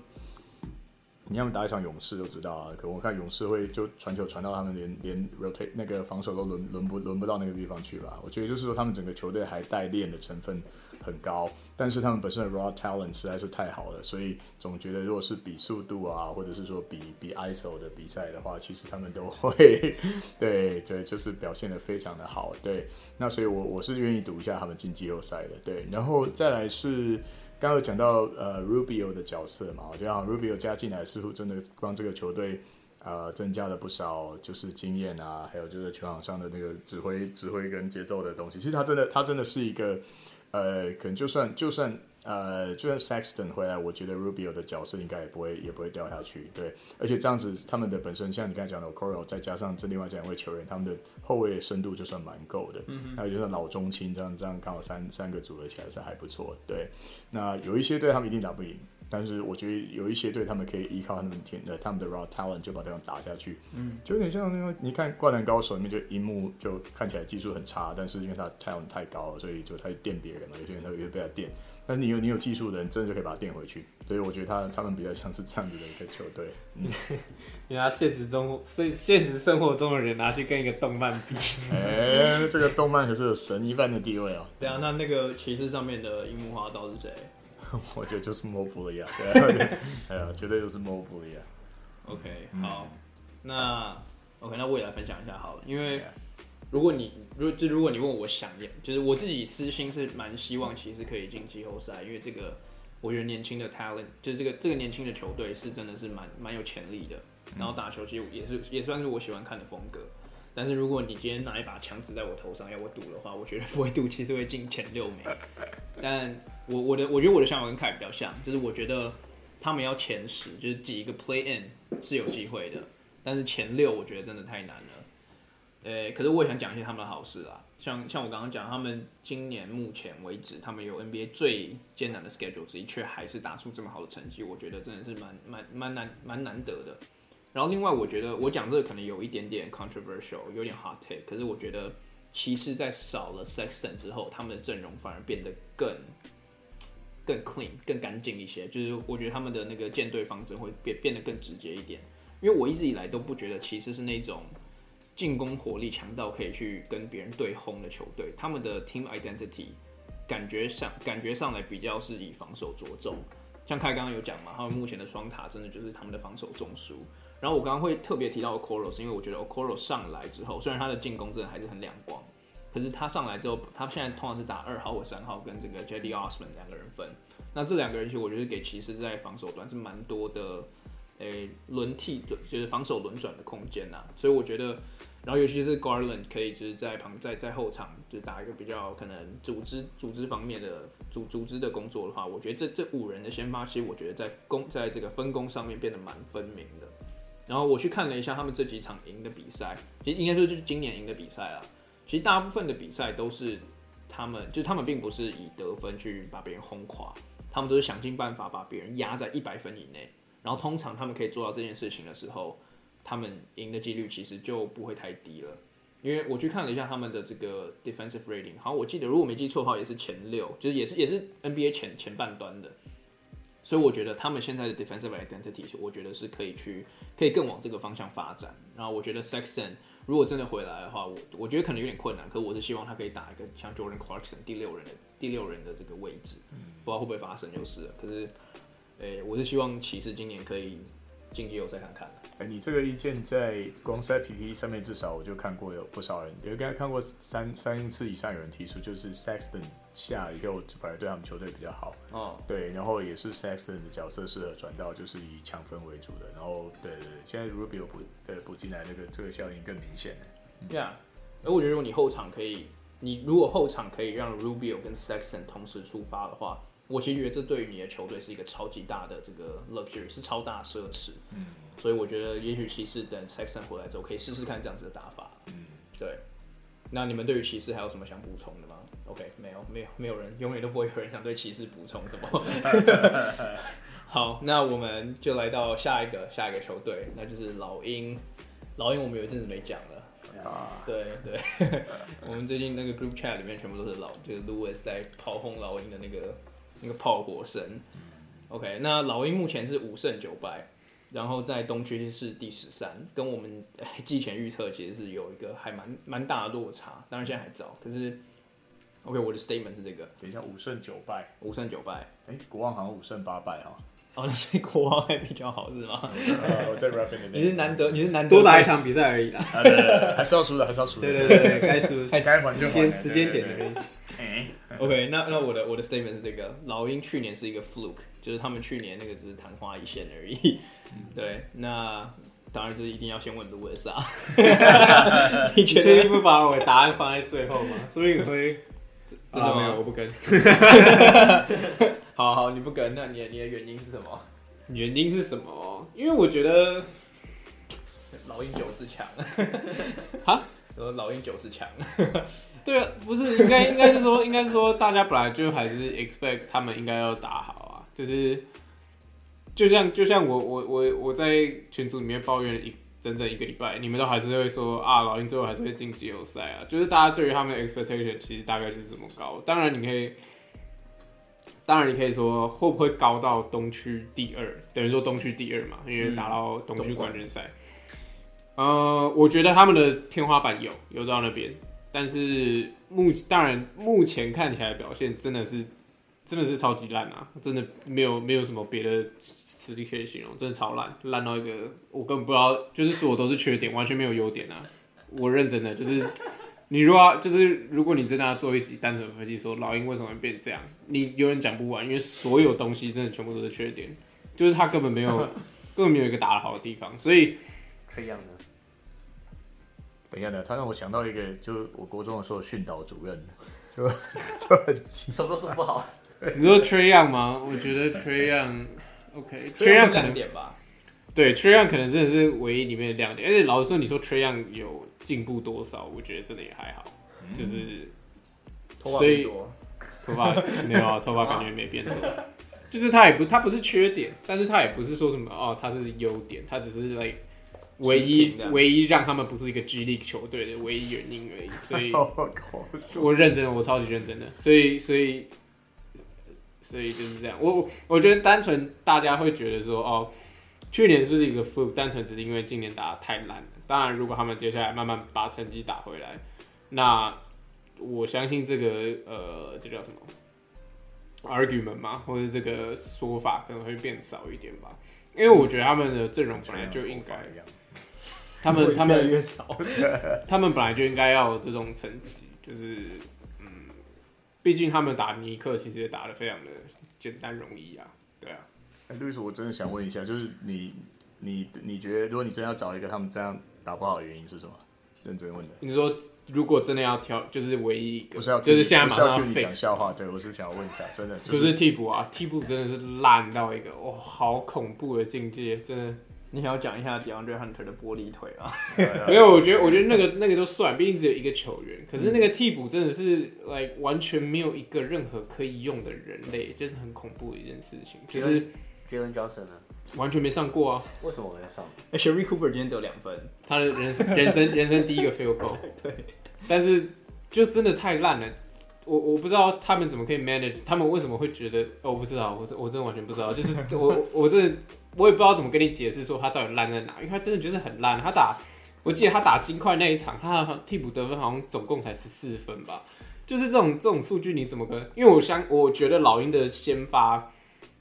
你要么打一场勇士就知道啊。可我看勇士会就传球传到他们连连 rotate 那个防守都轮轮不轮不到那个地方去吧。我觉得就是说他们整个球队还带练的成分。很高，但是他们本身的 raw talent 实在是太好了，所以总觉得如果是比速度啊，或者是说比比 ISO 的比赛的话，其实他们都会 [LAUGHS] 对对，就是表现得非常的好。对，那所以我我是愿意赌一下他们进季后赛的。对，然后再来是刚有讲到呃 Rubio 的角色嘛，我觉得 Rubio 加进来似乎真的帮这个球队呃增加了不少，就是经验啊，还有就是球场上的那个指挥指挥跟节奏的东西。其实他真的他真的是一个。呃，可能就算就算呃，就算 Sexton 回来，我觉得 Rubio 的角色应该也不会也不会掉下去。对，而且这样子，他们的本身像你刚才讲的 Okoro 再加上这另外这两位球员，他们的后卫深度就算蛮够的。嗯哼，还有就是老中青这样这样刚好三三个组合起来是还不错。对，那有一些队他们一定打不赢。但是我觉得有一些队，他们可以依靠他们天的他们的 raw talent 就把对方打下去，嗯，就有点像那个你看《灌篮高手》里面就樱木就看起来技术很差，但是因为他 talent 太高了，所以就他电别人嘛，有些人他会被他电。但是你有你有技术的人，真的就可以把它垫回去。所以我觉得他他们比较像是这样子的一个球队。嗯，[LAUGHS] 你拿现实中现现实生活中的人拿去跟一个动漫比，[LAUGHS] 哎、欸，这个动漫可是有神一般的地位哦。[LAUGHS] 对啊，那那个骑士上面的樱木花道是谁？我觉得就是 Mobley 啊，对啊，哎呀，绝对就是 Mobley 啊。OK，好，嗯、那 OK，那我也来分享一下好了。因为如果你如就如果你问我想要，就是我自己私心是蛮希望其实可以进季后赛，因为这个我觉得年轻的 talent 就是这个这个年轻的球队是真的是蛮蛮有潜力的，然后打球其实也是也算是我喜欢看的风格。但是如果你今天拿一把枪指在我头上要我赌的话，我绝对不会赌，其实会进前六名。[LAUGHS] 但我我的我觉得我的想法跟凯比较像，就是我觉得他们要前十，就是挤一个 play in 是有机会的。但是前六我觉得真的太难了。呃、可是我也想讲一些他们的好事啊，像像我刚刚讲，他们今年目前为止，他们有 NBA 最艰难的 schedule 之一，却还是打出这么好的成绩，我觉得真的是蛮蛮蛮难蛮难得的。然后另外，我觉得我讲这个可能有一点点 controversial，有点 hot take。可是我觉得骑士在少了 Sexton 之后，他们的阵容反而变得更更 clean、更干净一些。就是我觉得他们的那个建队方针会变变得更直接一点。因为我一直以来都不觉得骑士是那种进攻火力强到可以去跟别人对轰的球队。他们的 team identity 感觉上感觉上来比较是以防守着重。像凯刚刚有讲嘛，他们目前的双塔真的就是他们的防守中枢。然后我刚刚会特别提到 Okoro，是因为我觉得 Okoro 上来之后，虽然他的进攻真的还是很亮光，可是他上来之后，他现在通常是打二号或三号，跟这个 Jedi Osman 两个人分。那这两个人其实我觉得给骑士在防守端是蛮多的，诶轮替就是防守轮转的空间呐。所以我觉得。然后尤其是 Garland 可以就是在旁在在后场就打一个比较可能组织组织方面的组组织的工作的话，我觉得这这五人的先发，其实我觉得在工在这个分工上面变得蛮分明的。然后我去看了一下他们这几场赢的比赛，其实应该说就是今年赢的比赛啊。其实大部分的比赛都是他们，就他们并不是以得分去把别人轰垮，他们都是想尽办法把别人压在一百分以内。然后通常他们可以做到这件事情的时候。他们赢的几率其实就不会太低了，因为我去看了一下他们的这个 defensive rating，好，我记得如果没记错的话，也是前六，就是也是也是 NBA 前前半端的，所以我觉得他们现在的 defensive identity，我觉得是可以去可以更往这个方向发展。然后我觉得 Sexton 如果真的回来的话，我我觉得可能有点困难，可我是希望他可以打一个像 Jordan Clarkson 第六人的第六人的这个位置，不知道会不会发生就是了。可是，诶、我是希望骑士今年可以。进季后赛看看。哎、欸，你这个意见在光赛 PPT 上面至少我就看过有不少人，有应该看过三三次以上有人提出，就是 Sexton 下以后反而对他们球队比较好。哦，对，然后也是 Sexton 的角色适合转到就是以抢分为主的。然后对对对，现在 Rubio 补呃补进来，那个这个效应更明显。对啊，而我觉得如果你后场可以，你如果后场可以让 Rubio 跟 Sexton 同时出发的话。我其实觉得这对于你的球队是一个超级大的这个 luxury，是超大奢侈。嗯，所以我觉得也许骑士等 Sexton 回来之后，可以试试看这样子的打法。嗯，对。那你们对于骑士还有什么想补充的吗？OK，没有，没有，没有人，永远都不会有人想对骑士补充什么。[LAUGHS] 好，那我们就来到下一个下一个球队，那就是老鹰。老鹰我们有一阵子没讲了。啊，对对，[LAUGHS] 我们最近那个 group chat 里面全部都是老，就是 Louis 在炮轰老鹰的那个。那个炮火声，OK，那老鹰目前是五胜九败，然后在东区是第十三，跟我们季前预测其实是有一个还蛮蛮大的落差。当然现在还早，可是 OK，我的 statement 是这个，等一下五胜九败，五胜九败，哎、欸，国王好像五胜八败哈。哦，那所以国王还比较好是吗？我在 rapping 你是难得，你是难得多打一场比赛而已啦。啊、对对对还是要输的，还是要输的。对对对，该输 [LAUGHS] 该还就还。时间时间点而已。嗯、OK，那那我的我的 statement 是这个：老鹰去年是一个 fluke，就是他们去年那个只是昙花一现而已。对，那当然这一定要先问卢伟莎。你确定不把我的答案放在最后吗？所以你会？真的没有，我不跟。[LAUGHS] 好好，你不跟，那你的你的原因是什么？原因是什么？因为我觉得老鹰九四强。哈？呃，老鹰九四强。[LAUGHS] 对啊，不是应该应该是说应该是说大家本来就还是 expect 他们应该要打好啊，就是就像就像我我我我在群组里面抱怨一整整一个礼拜，你们都还是会说啊，老鹰最后还是会进季后赛啊，就是大家对于他们的 expectation 其实大概就是这么高。当然你可以。当然，你可以说会不会高到东区第二，等于说东区第二嘛，因为打到东区冠军赛。嗯、呃，我觉得他们的天花板有有到那边，但是目当然目前看起来表现真的是真的是超级烂啊，真的没有没有什么别的词语可以形容，真的超烂，烂到一个我根本不知道，就是所有都是缺点，完全没有优点啊！我认真的就是。你如果就是如果你真的要做一集单纯分析，说老鹰为什么会变这样，你永远讲不完，因为所有东西真的全部都是缺点，就是他根本没有 [LAUGHS] 根本没有一个打得好的地方，所以这样的。等一下呢，他让我想到一个，就是我国中的时候训导主任，就就很什么都做不好。你说 Trae Young 吗？我觉得 Trae Young，OK，Trae Young 可能点吧。对，Trae Young 可能真的是唯一里面的亮点，而且老实说，你说 Trae Young 有进步多少？我觉得真的也还好，嗯、就是所以头发没有啊，头发感觉没变多，[LAUGHS] 就是他也不，他不是缺点，但是他也不是说什么哦，他是优点，他只是 like 唯一唯一让他们不是一个 G League 球队的唯一原因而已，所以 [LAUGHS] 我认真的，我超级认真的，所以所以所以就是这样，我我觉得单纯大家会觉得说哦。去年是不是一个 fluke？单纯只是因为今年打得太烂了。当然，如果他们接下来慢慢把成绩打回来，那我相信这个呃，这叫什么 argument 嘛，或者这个说法可能会变少一点吧。因为我觉得他们的阵容本来就应该，他们他们越少，[LAUGHS] 他们本来就应该要有这种成绩，就是嗯，毕竟他们打尼克其实也打得非常的简单容易啊，对啊。哎、欸，路易斯，我真的想问一下，就是你你你觉得，如果你真要找一个他们这样打不好的原因是什么？认真问的。你说如果真的要挑，就是唯一一个，不是要就是现在马上要讲笑话，对我是想要问一下，真的、就是、就是替补啊，替补真的是烂到一个哦，好恐怖的境界，真的。你想要讲一下 DeAndre Hunter 的玻璃腿啊？[LAUGHS] 没有，我觉得我觉得那个那个都算，毕竟只有一个球员。可是那个替补真的是，like 完全没有一个任何可以用的人类，就是很恐怖的一件事情。就是 Jalen Johnson 呢，完全没上过啊？为什么没上？哎、欸、Sharife Cooper 今天得两分，他的人生人生人生第一个 field goal。[LAUGHS] 对，但是就真的太烂了。我我不知道他们怎么可以 manage，他们为什么会觉得？哦、我不知道，我我真的完全不知道。就是 [LAUGHS] 我我这。我也不知道怎么跟你解释说他到底烂在哪，因为他真的就是很烂。他打，我记得他打金块那一场，他替补得分好像总共才十四分吧。就是这种这种数据你怎么跟？因为我相我觉得老鹰的先发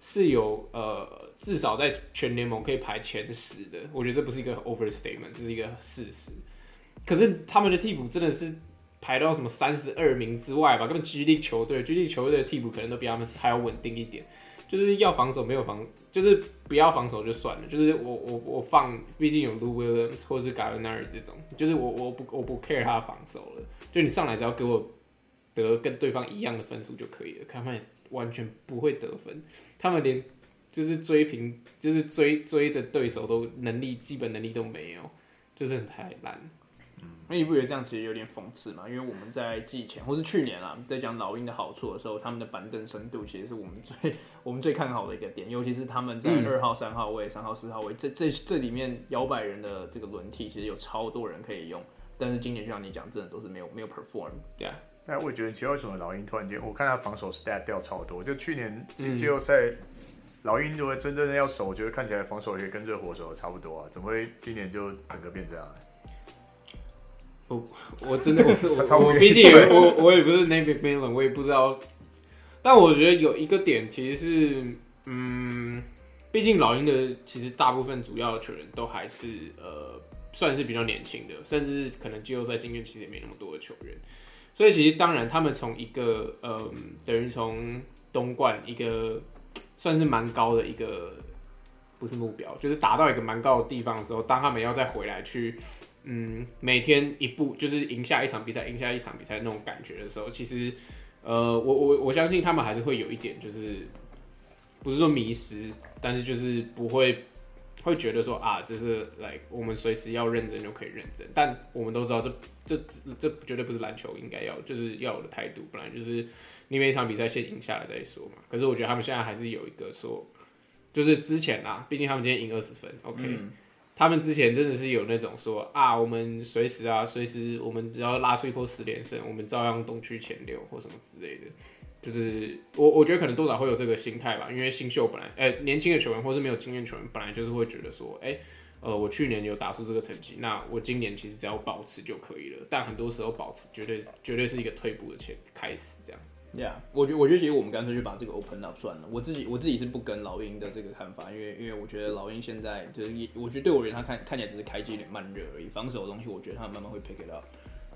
是有呃至少在全联盟可以排前十的，我觉得这不是一个 overstatement，这是一个事实。可是他们的替补真的是排到什么三十二名之外吧？根本 G League 球队，G League 球队的替补可能都比他们还要稳定一点。就是要防守没有防，就是不要防守就算了。就是我我我放，毕竟有 Lou Williams 或者是 Gallinari 这种，就是我我不我不 care 他的防守了。就你上来只要给我得跟对方一样的分数就可以了。他们完全不会得分，他们连就是追平，就是追追着对手都能力基本能力都没有，就是很太烂。那你不觉得这样其实有点讽刺吗？因为我们在季前或是去年啊，在讲老鹰的好处的时候，他们的板凳深度其实是我们最 [LAUGHS] 我们最看好的一个点，尤其是他们在二号、三号位、三号、四号位这这这里面摇摆人的这个轮替，其实有超多人可以用。但是今年就像你讲，真的都是没有没有 perform。对啊，那我也觉得，其实为什么老鹰突然间，我看他防守 stat 掉超多，就去年季季后赛老鹰如果真正的要守，我觉得看起来防守也跟热火守的差不多啊，怎么会今年就整个变这样？我我真的我我 [LAUGHS] 我毕竟我我也不是 Navy Millen，我也不知道。但我觉得有一个点其实是，嗯，毕竟老鹰的其实大部分主要的球员都还是呃算是比较年轻的，甚至可能季后赛经验其实也没那么多的球员。所以其实当然他们从一个呃等于从东冠一个算是蛮高的一个不是目标，就是达到一个蛮高的地方的时候，当他们要再回来去。嗯，每天一步就是赢下一场比赛，赢下一场比赛那种感觉的时候，其实，呃，我我我相信他们还是会有一点，就是不是说迷失，但是就是不会会觉得说啊，这是来我们随时要认真就可以认真。但我们都知道这，这这绝对不是篮球应该要就是要有的态度，本来就是你每一场比赛先赢下来再说嘛。可是我觉得他们现在还是有一个说，就是之前啊，毕竟他们今天赢二十分，OK。他们之前真的是有那种说啊，我们随时啊，随时我们只要拉出一波十连胜，我们照样东区前六或什么之类的。就是我我觉得可能多少会有这个心态吧，因为新秀本来，哎、年轻的球员或是没有经验球员本来就是会觉得说，哎、呃，我去年有打出这个成绩，那我今年其实只要保持就可以了。但很多时候保持绝对绝对是一个退步的前开始这样。Yeah，我觉我觉得其实我们干脆就把这个 open up 算了。我自己我自己是不跟老鹰的这个看法，因为因为我觉得老鹰现在就是，我觉得对我而言，他看看起来只是开机有点慢热而已。防守的东西，我觉得他慢慢会 pick it up。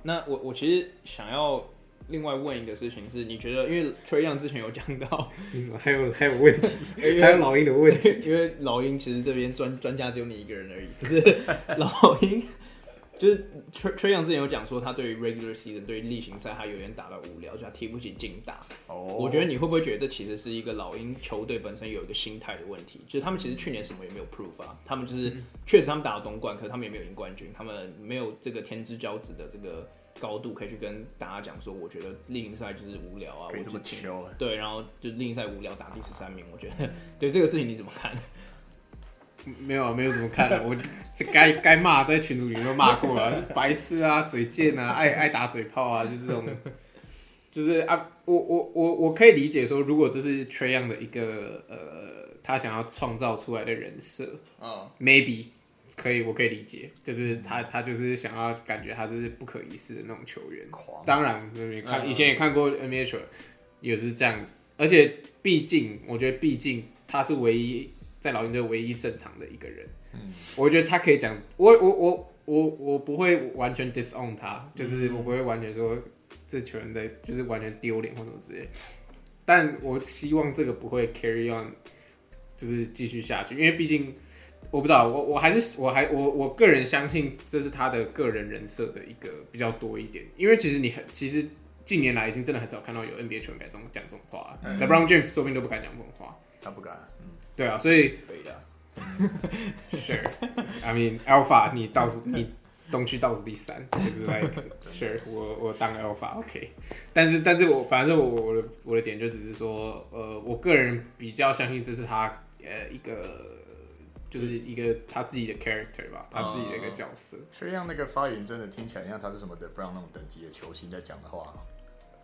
那我我其实想要另外问一个事情是，你觉得因为 Trae Young 之前有讲到，[LAUGHS] 你怎么还有还有问题？[LAUGHS] 还有老鹰的问题？因为老鹰其实这边专专家只有你一个人而已，就是老鹰。就是 Trae Young 之前有讲说，他对于 regular season 对于例行赛他有点打到无聊，就他提不起劲打。哦，oh. 我觉得你会不会觉得这其实是一个老鹰球队本身有一个心态的问题？就是他们其实去年什么也没有 prove 啊，他们就是确实他们打了东冠，可是他们也没有赢冠军，他们没有这个天之骄子的这个高度可以去跟大家讲说，我觉得例行赛就是无聊啊，我这么球。对，然后就例行赛无聊打第十三名，我觉得 [LAUGHS] 对这个事情你怎么看？没有，没有怎么看的。我这该该骂在群组里面骂过了，白痴啊，嘴贱啊，爱爱打嘴炮啊，就这种，就是啊，我我我我可以理解说，如果这是 Trae Young 的一个呃，他想要创造出来的人设啊，maybe 可以，我可以理解，就是他他就是想要感觉他是不可一世的那种球员。当然，看以前也看过 NBA 球员也是这样，而且毕竟我觉得，毕竟他是唯一。在老鹰队唯一正常的一个人，嗯，我觉得他可以讲，我我我我我不会完全 disown 他，就是我不会完全说这球员在就是完全丢脸或什么之类。但我希望这个不会 carry on，就是继续下去，因为毕竟我不知道，我我还是我还我我个人相信这是他的个人人设的一个比较多一点，因为其实你很其实近年来已经真的很少看到有 NBA 球员敢这种讲这种话，LeBron James 说不定都不敢讲这种话，他不敢，嗯，对啊，所以可以的，[LAUGHS] Sure，I mean Alpha，你倒数你。东区倒数第三，就是 like [LAUGHS] sure 我我当 alpha OK，但是但是我反正我我的我的点就只是说，呃，我个人比较相信这是他呃一个就是一个他自己的 character 吧，他自己的一个角色。所以让那个发言真的听起来像他是什么 The Brown 那种等级的球星在讲的话。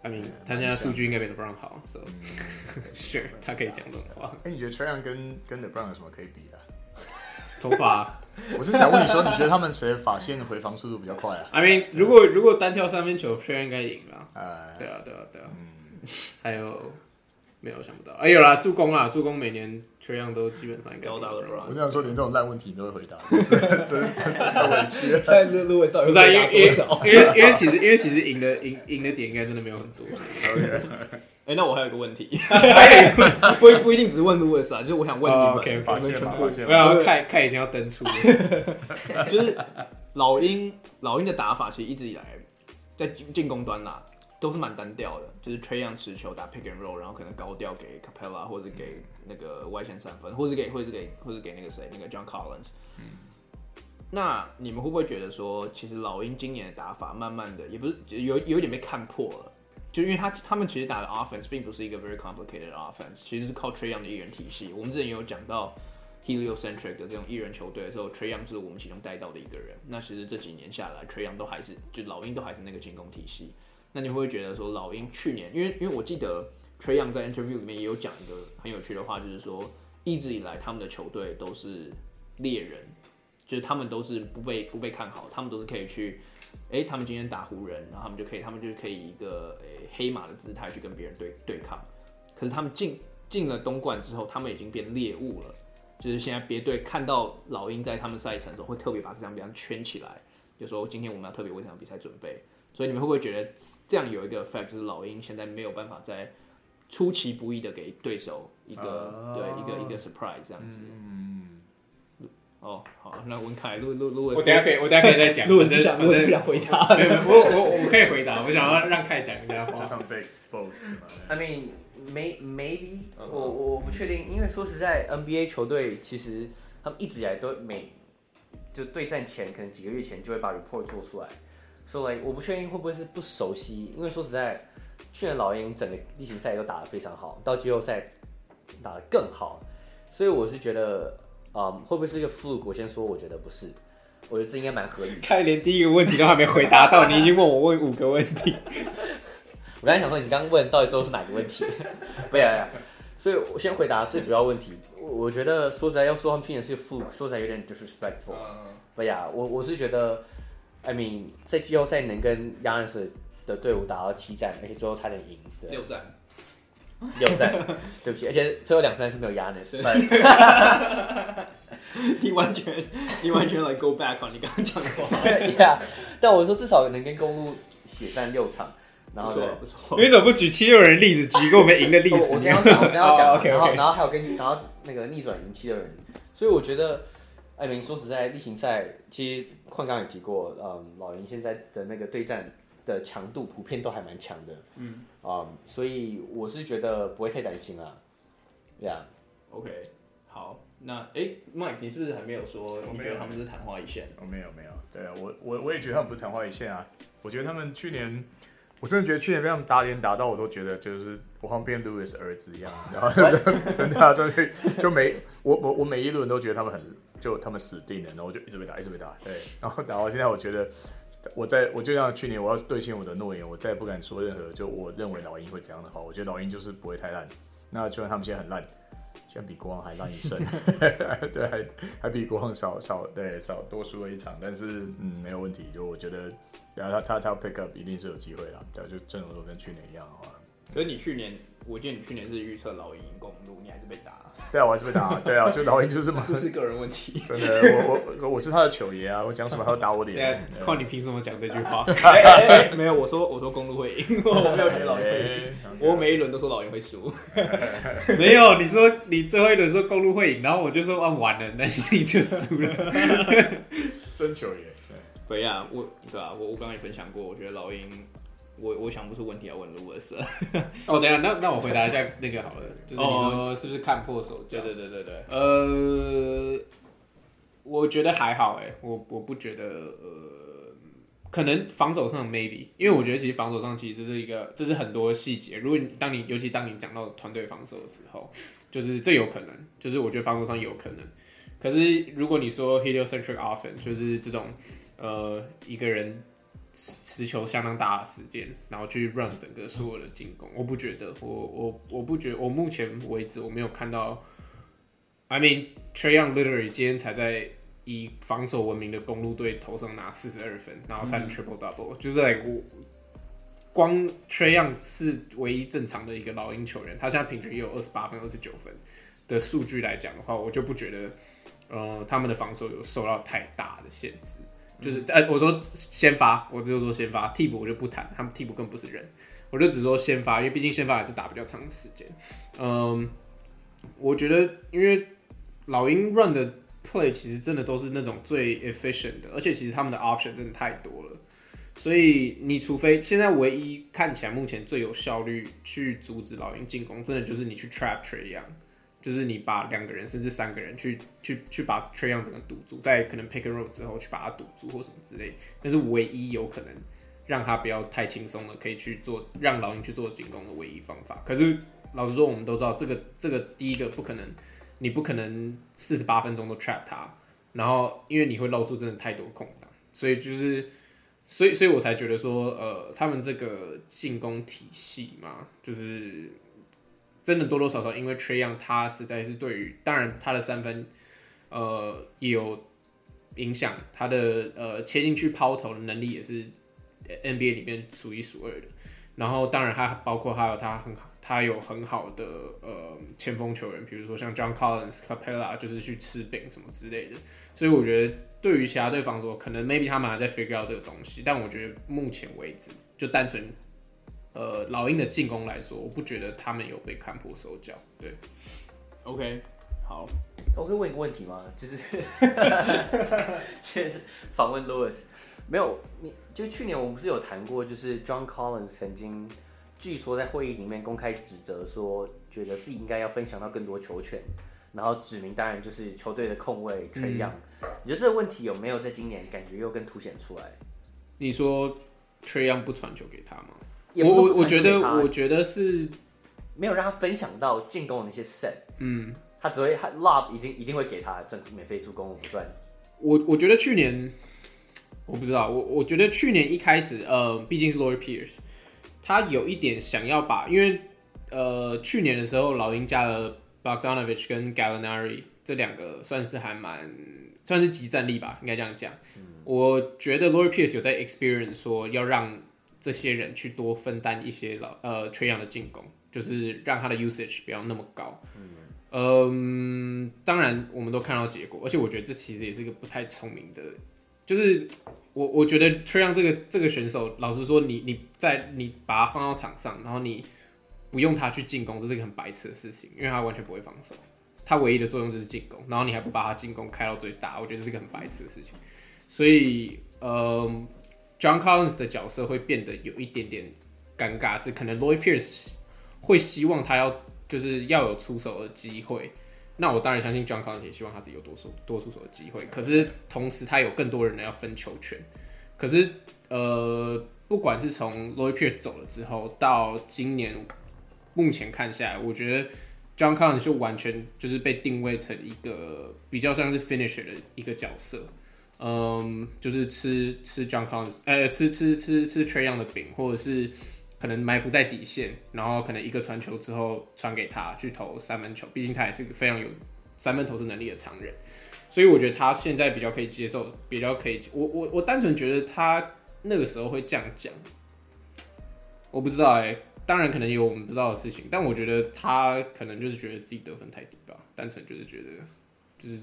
I mean，他现在数据应该比 LeBron 好，so [LAUGHS] sure 他可以讲这种话。哎，你觉得 Trae Young 跟跟 LeBron 有什么可以比的？[LAUGHS] 头发。我是想问你说，你觉得他们谁发线回防速度比较快啊？I mean，如果如果单挑三分球，，Tryon 应该赢了。哎，对啊，对啊，对啊。嗯，还有没有想不到？哎，有啦，助攻啦，助攻每年缺样都基本上应该到了。我想说，连这种烂问题你都会回答，[LAUGHS] 真的太委屈了。看路路到底不是因为因为因为其实因为其实赢的赢赢的点应该真的没有很多。OK。[LAUGHS] 哎，那我还有个问题，[LAUGHS] 不不一定只是问 Louis 啊，就是我想问你们，你们全部，我要看看已经要登出了，就是老鹰老鹰的打法，其实一直以来在进攻端啦，都是蛮单调的，就是 Trae Young 持球打 pick and roll，然后可能高调给 Capella 或者给那个外线三分，或者给或者给或者给那个谁那个 John Collins。嗯，那你们会不会觉得说，其实老鹰今年的打法慢慢的也不是有有一点被看破了？就因为他他们其实打的 offense 并不是一个 very complicated offense，其实是靠 Trae Young 的一人体系。我们之前也有讲到 heliocentric 的这种一人球队的时候，Trae Young 是我们其中带到的一个人。那其实这几年下来，Trey Young 都还是就老鹰都还是那个进攻体系。那你会不会觉得说老鹰去年，因为因为我记得 Trae Young 在 interview 里面也有讲一个很有趣的话，就是说一直以来他们的球队都是猎人。就是他们都是不被不被看好，他们都是可以去，哎、他们今天打湖人，然后他们就可以，他们就可以以一个诶、黑马的姿态去跟别人对对抗。可是他们进进了东冠之后，他们已经变猎物了。就是现在别队看到老鹰在他们赛程的时候，会特别把这场比赛圈起来，就说今天我们要特别为这场比赛准备。所以你们会不会觉得这样有一个 effect，就是老鹰现在没有办法再出其不意的给对手一个、uh、对一个一个 surprise 这样子？嗯哦，好，那文凯录录录，我等下可以，我等下可以再讲。录我不想，我不想回答。我我我可以回答，我想要让凯讲一下话。常被 exposed I mean, may maybe，我我不确定，因为说实在，NBA 球队其实他们一直以来都每就对战前可能几个月前就会把 report 做出来，所以我不确定会不会是不熟悉，因为说实在，去年老鹰整个例行赛都打得非常好，到季后赛打得更好，所以我是觉得。啊，um, 会不会是一个 fluke？我先说，我觉得不是，我觉得这应该蛮合理的。看连第一个问题都还没回答到，你已经问我问五个问题。[LAUGHS] 我刚才想说，你刚刚问到底之后是哪个问题？[LAUGHS] 不要呀，所以我先回答最主要问题。我觉得说实在，要说他们今年是一个 fluke，说实在有点 disrespectful。不呀，我我是觉得，I mean，在季后赛能跟 Giannis 的队伍打到七战，而且最后差点赢。六战。六战，对不起，而且最后两战是没有压的，是吧？你完全，你完全来、like、go back on 你刚刚讲的话，[LAUGHS] Yeah，但我说至少能跟公路血战六场，然后对，你为什么不举七六人例子，举一个我们赢的例子？我这样讲，我这样讲，[LAUGHS] OK OK，然后还有跟然后那个逆转赢七六人，所以我觉得，艾明说实在，例行赛其实矿刚也提过，嗯，老鹰现在的那个对战。的强度普遍都还蛮强的，嗯啊，um, 所以我是觉得不会太担心啊，这样，OK，好，那哎、欸、，Mike，你是不是还没有说？你觉得，他们是昙花一现。我没有，没有，对啊，我我我也觉得他们不是昙花一现啊。我觉得他们去年，我真的觉得去年被他们打脸打到，我都觉得就是我好像变 Louis 儿子一样，然后真的就就每我我我每一轮都觉得他们很就他们死定了，然后我就一直被打，一直被打，对，然后打到现在，我觉得。我在我就像去年，我要兑现我的诺言，我再也不敢说任何就我认为老鹰会怎样的话。我觉得老鹰就是不会太烂。那就算他们现在很烂，居然比国王还烂一胜，[LAUGHS] 对，还还比国王少少对少多输了一场，但是嗯没有问题。就我觉得，然后他他他 pick up 一定是有机会啦。对，就阵容都跟去年一样的话。可是你去年，我记得你去年是预测老鹰赢公路，你还是被打。对啊，我还是被打。对啊，就老鹰就是嘛，这 [LAUGHS] 是个人问题。真的，我我我是他的球爷啊，我讲什么他要打我脸。对啊，看你凭什么讲这句话？[LAUGHS] 没有，我说我说公路会赢，我没有觉得老鹰会赢。我每一轮都说老鹰会输。[LAUGHS] 没有，你说你最后一轮说公路会赢，然后我就说啊完了，那你就输了。真球爷。对呀，我对啊，我我刚刚也分享过，我觉得老鹰。我我想不出问题要问 Louis [LAUGHS] 哦，等一下，那那我回答一下那个好了，就是你说是不是看破手脚？对对对对对。呃，我觉得还好哎，我我不觉得呃，可能防守上 maybe，因为我觉得其实防守上其实这是一个，这是很多细节。如果你当你尤其当你讲到团队防守的时候，就是这有可能，就是我觉得防守上有可能。可是如果你说 heliocentric offense，就是这种呃一个人。持球相当大的时间，然后去 run 整个所有的进攻，我不觉得，我我我不觉得，我目前为止我没有看到。I mean Trae Young literally 今天才在以防守闻名的公路队头上拿四十二分，然后才 triple double，、嗯、就是在、like, 光 Trae Young 是唯一正常的一个老鹰球员，他现在平均也有二十八分、二十九分的数据来讲的话，我就不觉得，呃，他们的防守有受到太大的限制。就是，哎、我说先发，我就说先发，替补我就不谈，他们替补更不是人，我就只说先发，因为毕竟先发还是打比较长时间。嗯，我觉得，因为老鹰 run 的 play 其实真的都是那种最 efficient 的，而且其实他们的 option 真的太多了，所以你除非现在唯一看起来目前最有效率去阻止老鹰进攻，真的就是你去 traptray 一样。就是你把两个人甚至三个人去去去把 trayon 整个堵住，在可能 pick and roll 之后去把他堵住或什么之类，那是唯一有可能让他不要太轻松的可以去做让老鹰去做进攻的唯一方法。可是老实说，我们都知道这个这个第一个不可能，你不可能四十八分钟都 trap 他，然后因为你会露出真的太多空档，所以就是所以所以我才觉得说，呃，他们这个进攻体系嘛，就是。真的多多少少，因为缺样他实在是对于，当然他的三分，呃，也有影响，他的呃切进去抛投的能力也是 NBA 里面数一数二的。然后当然他包括还有他很好，他有很好的呃前锋球员，比如说像 John Collins、Capela，就是去吃饼什么之类的。所以我觉得对于其他队防守，可能 maybe 他们还在 figure out 这个东西，但我觉得目前为止就单纯。呃，老鹰的进攻来说，我不觉得他们有被看破手脚。对，OK，好，我可以问一个问题吗？[LAUGHS] 就是，其实访问 Louis，没有，你就去年我们不是有谈过，就是 John Collins 曾经据说在会议里面公开指责说，觉得自己应该要分享到更多球权，然后指名当然就是球队的控卫 Trae Young。你觉得这个问题有没有在今年感觉又更凸显出来？你说 Trae Young 不传球给他吗？我我我觉得我觉得是没有让他分享到进攻的那些 set，嗯，他只会他 lob 一定一定会给他赚免费助攻不赚。我我觉得去年我不知道，我我觉得去年一开始，呃，毕竟是 Lloyd Pierce，他有一点想要把，因为呃去年的时候老鹰加了 Bogdanovich 跟 Gallinari 这两个算是还蛮算是即战力吧，应该这样讲。嗯、我觉得 Lloyd Pierce 有在 experience 说要让。这些人去多分担一些老呃 Trae Young 的进攻，就是让他的 usage 不要那么高。嗯，嗯，当然我们都看到结果，而且我觉得这其实也是一个不太聪明的，就是 [TSK] 我我觉得 Trae Young 这个这个选手，老实说你，你你在你把他放到场上，然后你不用他去进攻，这是一个很白痴的事情，因为他完全不会防守，他唯一的作用就是进攻，然后你还不把他进攻开到最大，我觉得这是一个很白痴的事情。所以，嗯。John Collins 的角色会变得有一点点尴尬，是可能 Lloyd Pierce 会希望他要就是要有出手的机会，那我当然相信 John Collins 也希望他自己有多出多出手的机会，可是同时他有更多人要分球权，可是呃，不管是从 Lloyd Pierce 走了之后到今年目前看下来，我觉得 John Collins 就完全就是被定位成一个比较像是 finisher 的一个角色。嗯，就是吃吃 John Collins，呃，吃吃吃吃缺氧的饼，或者是可能埋伏在底线，然后可能一个传球之后传给他去投三分球。毕竟他也是个非常有三分投射能力的常人，所以我觉得他现在比较可以接受，比较可以。我我我单纯觉得他那个时候会这样讲，我不知道哎、当然可能有我们不知道的事情，但我觉得他可能就是觉得自己得分太低吧。单纯就是觉得就是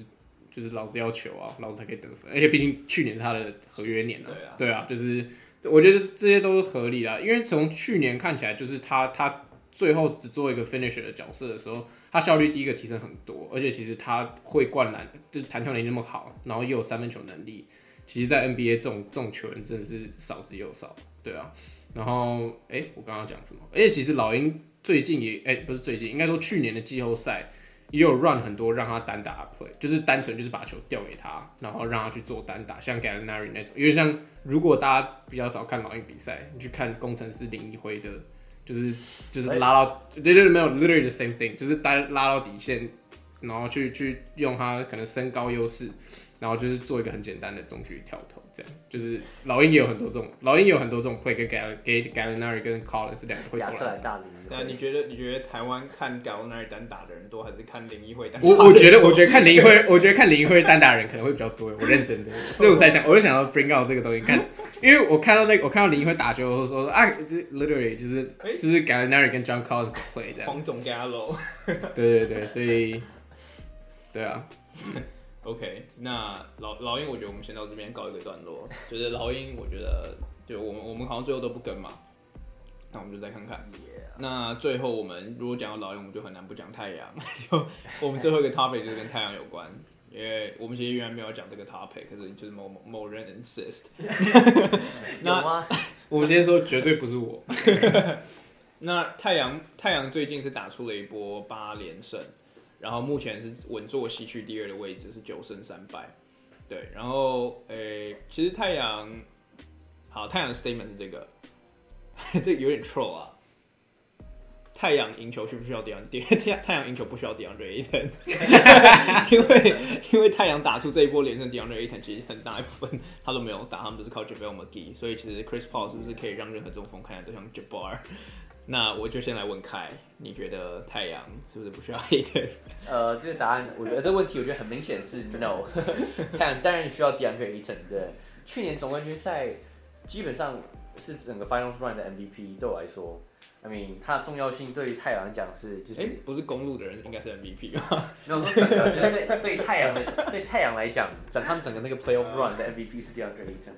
就是老子要求啊，老子才可以得分，而且毕竟去年是他的合约年了，对啊，对啊，就是我觉得这些都是合理的，因为从去年看起来，就是他他最后只做一个 finisher 的角色的时候，他效率第一个提升很多，而且其实他会灌篮，就是弹跳能力那么好，然后又有三分球能力，其实，在 NBA 这种这种球员真的是少之又少，对啊。然后，哎、欸，我刚刚讲什么？而且其实老鹰最近也，哎、欸，不是最近，应该说去年的季后赛也有 run 很多让他单打 play，就是单纯就是把球掉给他，然后让他去做单打，像 Gallinari 那种。因为像如果大家比较少看老鹰比赛，你去看工程师林一辉的，就是就是拉到，对对对，没有 literally the same thing，就是单拉到底线，然后去去用他可能身高优势。然后就是做一个很简单的中距离跳投，这样就是老鹰也有很多这种，老鹰也有很多这种会跟 Gal 给 Gallinari 跟 Collins 两个会投篮。那你觉得你觉得台湾看 Gallinari 单打的人多，还是看林一辉单打？我我觉得我觉得看林一辉，我觉得看林一辉单打的人可能会比较多。我认真的，所以我才想，我就想要 bring out 这个东西看，因为我看到那个我看到林一辉打球，我说啊，这 literally 就是就是 Gallinari 跟 John Collins play 这样。黄总 Gallo。对对对，所以对啊。[LAUGHS] OK，那老老鹰，我觉得我们先到这边告一个段落。[LAUGHS] 就是老鹰，我觉得就我们我们好像最后都不跟嘛，那我们就再看看。那最后我们如果讲到老鹰，我们就很难不讲太阳。[LAUGHS] 就我们最后一个 topic 就是跟太阳有关，因为我们其实原来没有讲这个 topic，可是就是某某某人 insist。[LAUGHS] 那有吗？我们先说绝对不是我。那太阳太阳最近是打出了一波八连胜。然后目前是稳坐西区第二的位置，是九胜三败。对，然后诶，其实太阳，好，太阳的 statement 是这个，[LAUGHS] 这有点 troll 啊。太阳赢球需不需要 DeAndre？[LAUGHS] 太阳赢球不需要 d e a n d r Ayton，[LAUGHS] 因为因为太阳打出这一波连胜 d e a n d r Ayton 其实很大一部分他都没有打，他们都是靠 JaVale McGee，所以其实 Chris Paul 是不是可以让任何中锋看起来都像 Jabbar？那我就先来问凯，你觉得太阳是不是不需要 [LAUGHS] Ayton？[LAUGHS] 呃，这个答案，我觉得这个问题，我觉得很明显是 no。[LAUGHS] 太阳当然需要 DeAndre Ayton，对。去年总冠军赛基本上是整个 Finals Run 的 MVP，对我来说，I mean 它的重要性对于太阳来讲是，就是、欸、不是公路的人应该是 MVP 吗？没有说整个，对对太阳的对太阳来讲，整他们整个那个 Playoff Run 的 MVP 是 DeAndre Ayton。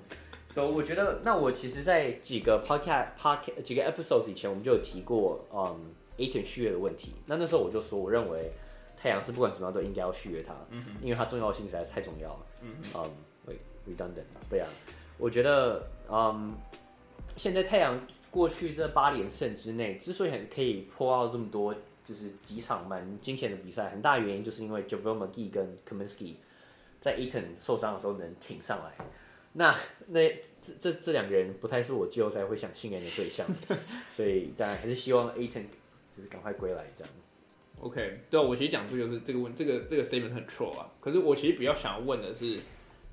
所以、so, 我觉得，那我其实，在几个 podcast podcast 几个 episodes 以前，我们就有提过，嗯，Ayton 续约的问题。那那时候我就说，我认为太阳是不管怎么样都应该要续约他，嗯、因为他重要性实在是太重要了。嗯嗯，redundant 对啊，我觉得，嗯，现在太阳过去这八连胜之内，之所以很可以破到这么多，就是几场蛮惊险的比赛，很大原因就是因为 JaVale McGee 跟 Kaminsky 在 Ayton 受伤的时候能挺上来。那那这这这两个人不太是我季后赛会想信任的对象，[LAUGHS] 所以当然还是希望 Ayton 就是赶快归来这样。OK，对啊，我其实讲出就是这个问这个这个 statement 很 troll 啊。可是我其实比较想要问的是，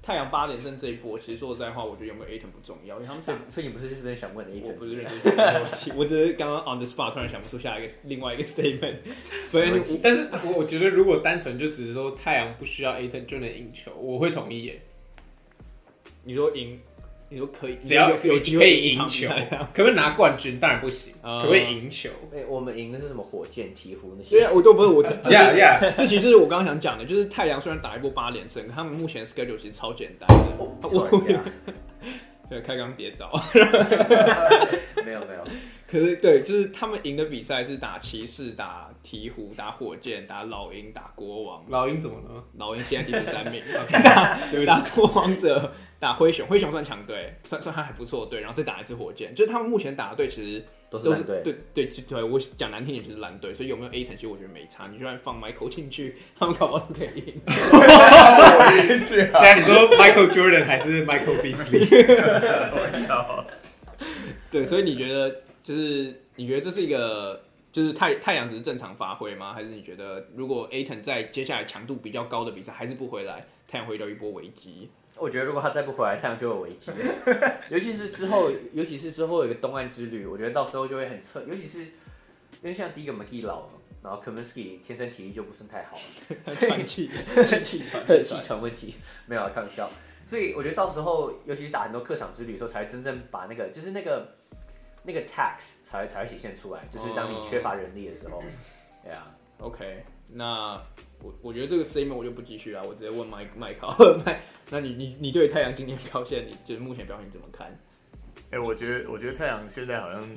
太阳八连胜这一波，其实说实在话，我觉得有没有 Ayton 不重要，因为他们所以所以你不是认真想问 Ayton？我不是认真想问，我只是刚刚 on the spot 突然想不出下一个另外一个 statement。[LAUGHS] 所以，但是我我觉得如果单纯就只是说太阳不需要 Ayton 就能赢球，我会同意耶。你说赢，你说可以，只要有机会赢球，可不可以拿冠军？当然不行，可不可以赢球？哎，我们赢的是什么？火箭、鹈鹕那些？对啊，我都不是我这，呀呀，这其实就是我刚刚想讲的，就是太阳虽然打一波八连胜，他们目前 schedule 其实超简单的。我，[LAUGHS] 对，开刚跌倒，没 [LAUGHS] 有没有。可是对，就是他们赢的比赛是打骑士、打鹈鹕、打火箭、打老鹰、打国王。老鹰怎么了？老鹰现在第十三名。[LAUGHS] 打打拓荒者、打灰熊，灰熊算强队，算算还还不错队，然后再打一次火箭。就是他们目前打的队其实都是蓝队。对对对，我讲难听点就是烂队。所以有没有 Ayton，其实我觉得没差。你就算放 Michael 进去，他们搞不好都可以赢。[LAUGHS] 进去啊！对啊，你说 Michael Jordan 还是 Michael Beasley？[LAUGHS] 对，所以你觉得？就是你觉得这是一个，就是太太阳只是正常发挥吗？还是你觉得如果 Ayton 在接下来强度比较高的比赛还是不回来，太阳会遇到一波危机？我觉得如果他再不回来，太阳就有危机。[LAUGHS] 尤其是之后，尤其是之后有一个东岸之旅，我觉得到时候就会很扯。尤其是因为像第一个 McGee 老了，然后 Kaminsky 天生体力就不是太好了，[LAUGHS] 喘气，气 [LAUGHS] 喘，气喘问题没有开玩笑。所以我觉得到时候，尤其是打很多客场之旅的时候，才真正把那个就是那个。那个 tax 才才会体现出来，就是当你缺乏人力的时候，对啊，OK，那我我觉得这个 statement 我就不继续了，我直接问麦麦考麦，那你你你对太阳今天表现，你就是目前表现怎么看？哎、欸，我觉得我觉得太阳现在好像，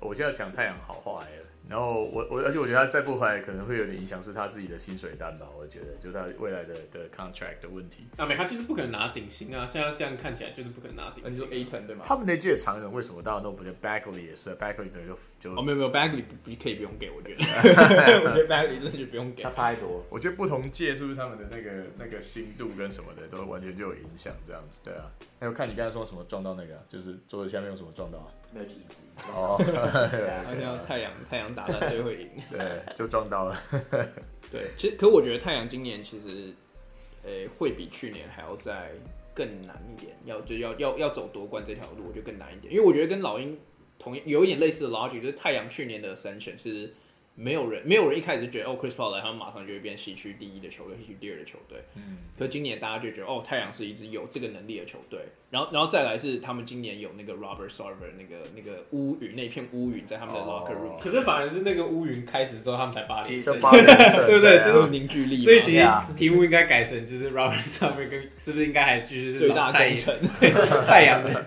我现在讲太阳好话哎。然后我我而且我觉得他再不回来可能会有点影响，是他自己的薪水单吧？我觉得就他未来的的 contract 的问题。啊，没，他就是不可能拿顶薪啊！现在这样看起来就是不可能拿顶薪。你说 Ayton 对吗？他们那届常人为什么大家都不觉得 Bagley 也是 Bagley 整个就就哦没有没有 Bagley 你可以不用给，我觉得 [LAUGHS] 我觉得 Bagley 真的就不用给，他差太多。我觉得不同届是不是他们的那个那个心度跟什么的都完全就有影响这样子？对啊。还有看你刚才说什么撞到那个，就是桌子下面用什么撞到啊？没有椅子。哦，[LAUGHS] 好像太阳太阳打烂队会赢，[LAUGHS] 对，就撞到了。[LAUGHS] 对，其实可我觉得太阳今年其实，诶、欸，会比去年还要再更难一点，要就要要要走夺冠这条路，我觉得更难一点，因为我觉得跟老鹰同有一点类似的 logic，就是太阳去年的 ascension 是。没有人，没有人一开始就觉得哦，Chris Paul 来，他们马上就会变西区第一的球队，西区第二的球队。嗯。可今年大家就觉得哦，太阳是一支有这个能力的球队。然后，然后再来是他们今年有那个 Robert Sarver 那个那个乌云，那片乌云在他们的 locker room。哦、可是反而是那个乌云开始之后，他们才八连胜，[LAUGHS] 对不对？这种凝聚力。所以其实题目应该改成就是 Robert Sarver 跟是不是应该还继续是最大功臣？[LAUGHS] 太阳的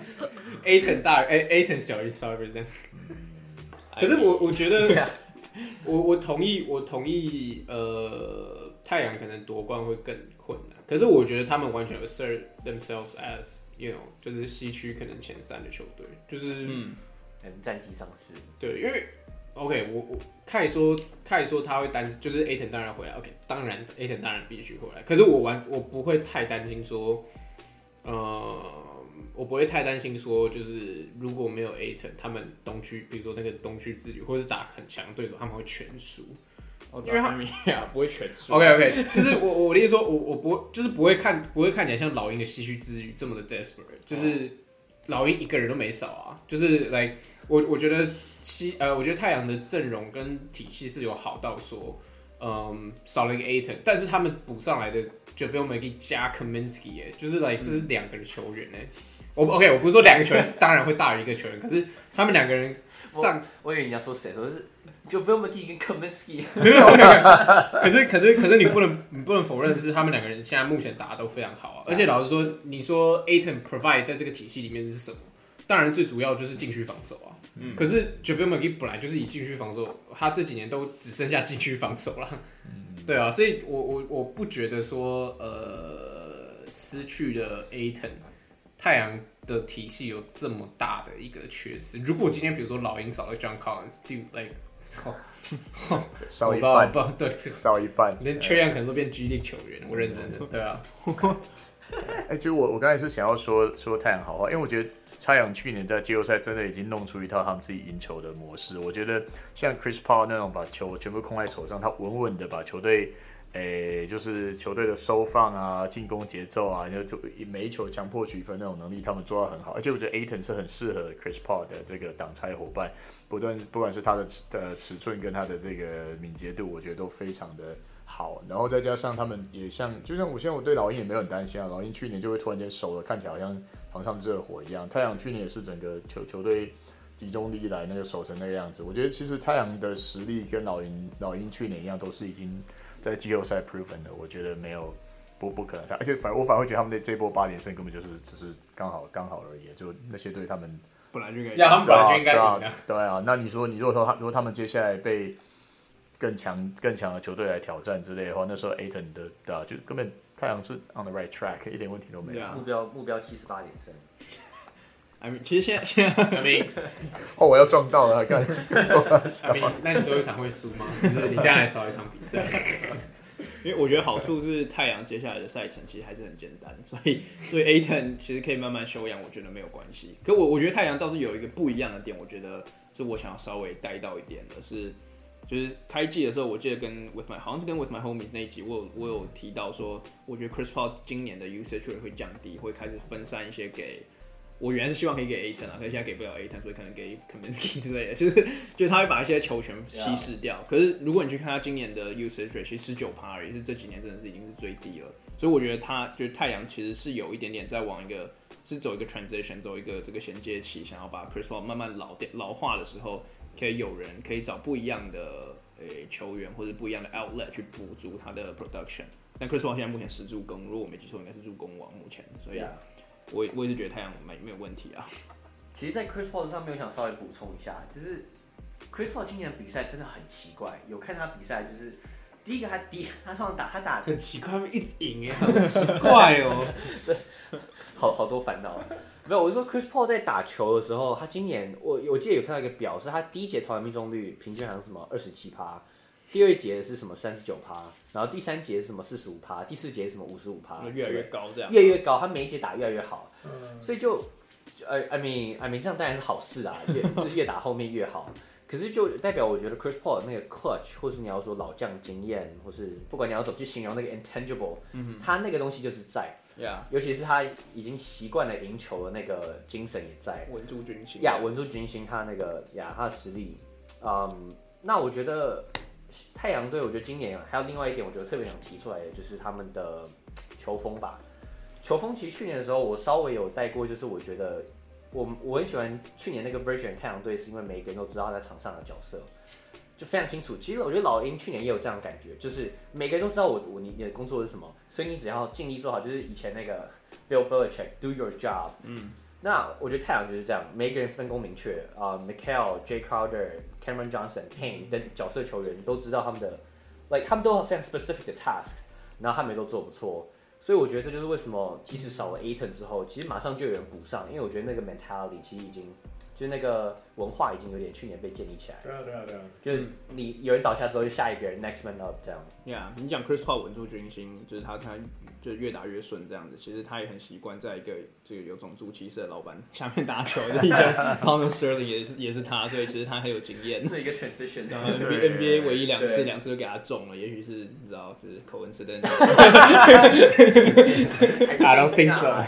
Ayton 大哎 Ayton 小于 Sarver 这样。可是我我觉得。[LAUGHS] 我我同意，我同意，呃，太阳可能夺冠会更困难。可是我觉得他们完全 assert themselves as you know，就是西区可能前三的球队，就是嗯，战绩上是。对，因为 OK，我我凯说凯说他会担，就是 Ayton 当然回来，OK，当然 Ayton 当然必须回来。可是我完我不会太担心说，呃。我不会太担心，说就是如果没有 Ayton，他们东区，比如说那个东区之旅，或者是打很强对手，他们会全输。因为他们呀不会全输。OK OK，就是我我的意思说，我我不就是不会看不会看起来像老鹰的西区之旅这么的 desperate，就是老鹰一个人都没少啊。就是来、like, 我我觉得西呃，我觉得太阳的阵容跟体系是有好到说，嗯，少了一个 Ayton，但是他们补上来的 JaVale McGee 加 Kaminsky 哎，就是来、like, 这是两个人球员哎。嗯我 OK，我不是说两个球员 [LAUGHS] 当然会大于一个球员，可是他们两个人上，我以为你要说谁，说是就 JaVale McGee 跟 Kaminsky，[LAUGHS] 没有 OK，, okay 可是可是可是你不能你不能否认的是他们两个人现在目前打的都非常好啊，而且老实说，你说 Ayton provide 在这个体系里面是什么？当然最主要就是禁区防守啊，嗯，可是 JaVale McGee 本来就是以禁区防守，他这几年都只剩下禁区防守了，嗯，对啊，所以我我我不觉得说呃失去了 Ayton。太阳的体系有这么大的一个缺失。如果今天比如说老鹰少了 John Collins，do like [LAUGHS] 少一半，对，少一半，连 Trae Young 可能都变 G League 球员，我认真的，[LAUGHS] 对啊。哎，其实我我刚才是想要说说太阳好话，因为我觉得太阳去年在季后赛真的已经弄出一套他们自己赢球的模式。我觉得像 Chris Paul 那种把球全部控在手上，他稳稳的把球队。诶、就是球队的收放啊，进攻节奏啊，就就每一球强迫取分那种能力，他们做到很好。而且我觉得 Aton 是很适合 Chris Paul 的这个挡拆伙伴，不断不管是他的的尺寸跟他的这个敏捷度，我觉得都非常的好。然后再加上他们也像，就像我现在我对老鹰也没有很担心啊，老鹰去年就会突然间熟了，看起来好像好像他们热火一样。太阳去年也是整个球球队集中力来那个守成那个样子。我觉得其实太阳的实力跟老鹰老鹰去年一样，都是已经。在季后赛 proven 的，我觉得没有不不可能，而且反我反而会觉得他们的这波八连胜根本就是只是刚好刚好而已，就那些队他们本来就应该，要他们本来就应该赢的。对啊，对啊，那你说你如果说他如果他们接下来被更强更强的球队来挑战之类的话，那时候 Ayton 的对啊，就根本太阳是 on the right track，一点问题都没有。目标目标七十八点三。[LAUGHS] I mean, 其实现在现在 [LAUGHS] I mean, 哦，我要撞到了，干 [LAUGHS] I mean, 那你最后一场会输吗？就是你这样还少一场比赛。因为我觉得好处是太阳接下来的赛程其实还是很简单，所以所以 Ayton 其实可以慢慢休养，我觉得没有关系。可我我觉得太阳倒是有一个不一样的点，我觉得是我想要稍微带到一点的是，就是开季的时候，我记得跟 With My 好像是跟 With My Homies 那一集，我有我有提到说，我觉得 Chris Paul 今年的 usage 会降低，会开始分散一些给。我原来是希望可以给 Aton 啊，可是现在给不了 Aton，所以可能给 Kaminsky 之类的，[LAUGHS] 就是就是他会把一些球权稀释掉。可是如果你去看他今年的 usager 其实十九趴而已，是这几年真的是已经是最低了。所以我觉得他就是太阳其实是有一点点在往一个是走一个 transition，走一个这个衔接期，想要把 Chris Paul 慢慢老掉老化的时候，可以有人可以找不一样的诶球员或者不一样的 outlet 去补足他的 production。但 Chris Paul 现在目前是助攻，如果我没记错，应该是助攻王目前，所以我我也是觉得太阳没没有问题啊。其实，在 Chris Paul 上面，我想稍微补充一下，就是 Chris Paul 今年的比赛真的很奇怪。有看他比赛，就是第一个他第一他通常打他打很奇怪，一直赢哎，很奇怪哦，[LAUGHS] 好好多烦恼。没有，我是说 Chris Paul 在打球的时候，他今年我我记得有看到一个表，是他第一节投篮命中率平均好像什么二十七趴。第二节是什么三十九趴，然后第三节是什么四十五趴，第四节是什么五十五趴，越来越高这样，越来越高，他每一节打越来越好，嗯、所以就呃，I mean I mean 这样当然是好事啊，越 [LAUGHS] 就是越打后面越好，可是就代表我觉得 Chris Paul 那个 clutch，或是你要说老将经验，或是不管你要怎么去形容那个 intangible，嗯，他那个东西就是在，Yeah. 尤其是他已经习惯了赢球的那个精神也在，稳住军心，呀，稳住军心，他那个呀，他的实力，嗯，那我觉得。太阳队，我觉得今年还有另外一点，我觉得特别想提出来的，就是他们的球风吧。球风其实去年的时候，我稍微有带过，就是我觉得我我很喜欢去年那个 version 太阳队，是因为每个人都知道他在场上的角色，就非常清楚。其实我觉得老鹰去年也有这样的感觉，就是每个人都知道我我你你的工作是什么，所以你只要尽力做好，就是以前那个 Bill Belichick do your job。嗯。那我觉得太阳就是这样，每个人分工明确啊、uh,，Mikal、Jay Crowder、Cameron Johnson、Kane 等角色球员都知道他们的，like 他们都有非常 specific 的 task，然后他们都做不错，所以我觉得这就是为什么即使少了 Ayton 之后，其实马上就有人补上，因为我觉得那个 mentality 其实已经。就是那个文化已经有点去年被建立起来。对啊，对啊，对啊。就是你有人倒下之后，就下一个人 next man up 这样。Yeah，你讲 Chris Paul 稳住军心，就是他他就越打越顺这样子。其实他也很习惯在一个这个有种族歧视的老板下面打球的一个 [LAUGHS] Donald Sterling 也是也是他，所以其实他很有经验。是一个 transition。然后 NBA 唯一两次两次都给他中了，也许是你知道，就是 coincidence。I don't think so。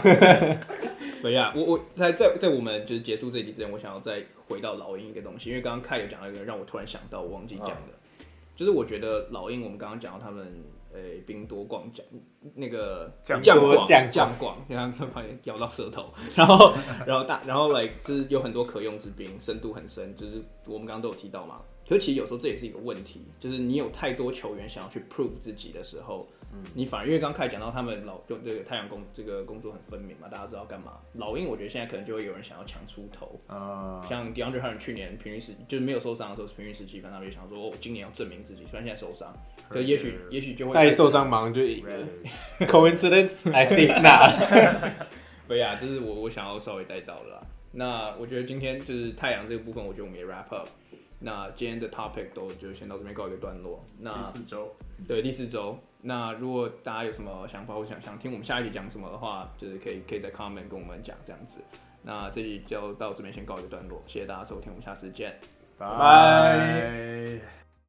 对呀，我我在在在我们就是结束这集之前，我想要再回到老鹰一个东西，因为刚刚凯有讲到一个让我突然想到，我忘记讲的，哦、就是我觉得老鹰，我们刚刚讲到他们，诶、欸，兵多将广，那个将广将广，你看他怕咬到舌头，然后然后大然后来就是有很多可用之兵，深度很深，就是我们刚刚都有提到嘛。可是其实有时候这也是一个问题，就是你有太多球员想要去 prove 自己的时候。你反而因为刚开始讲到他们老就这个太阳工这个工作很分明嘛，大家知道干嘛。老鹰我觉得现在可能就会有人想要抢出头啊，像 DeAndre Hunter 去年平均时就是没有受伤的时候是平均十七分，他们就想说我今年要证明自己，虽然现在受伤，可也许也许就会他一受伤马上就赢了。Coincidence？I think [LAUGHS] not。[LAUGHS] 对呀，这是我我想要稍微带到的啦。那我觉得今天就是太阳这个部分，我觉得我们也 wrap up。那今天的 topic 都就先到这边告一个段落。那第四周，对第四周。那如果大家有什么想法或想想听我们下一集讲什么的话，就是可以可以在 comment 跟我们讲这样子。那这集就到这边先告一个段落，谢谢大家收听，我们下次见，拜拜。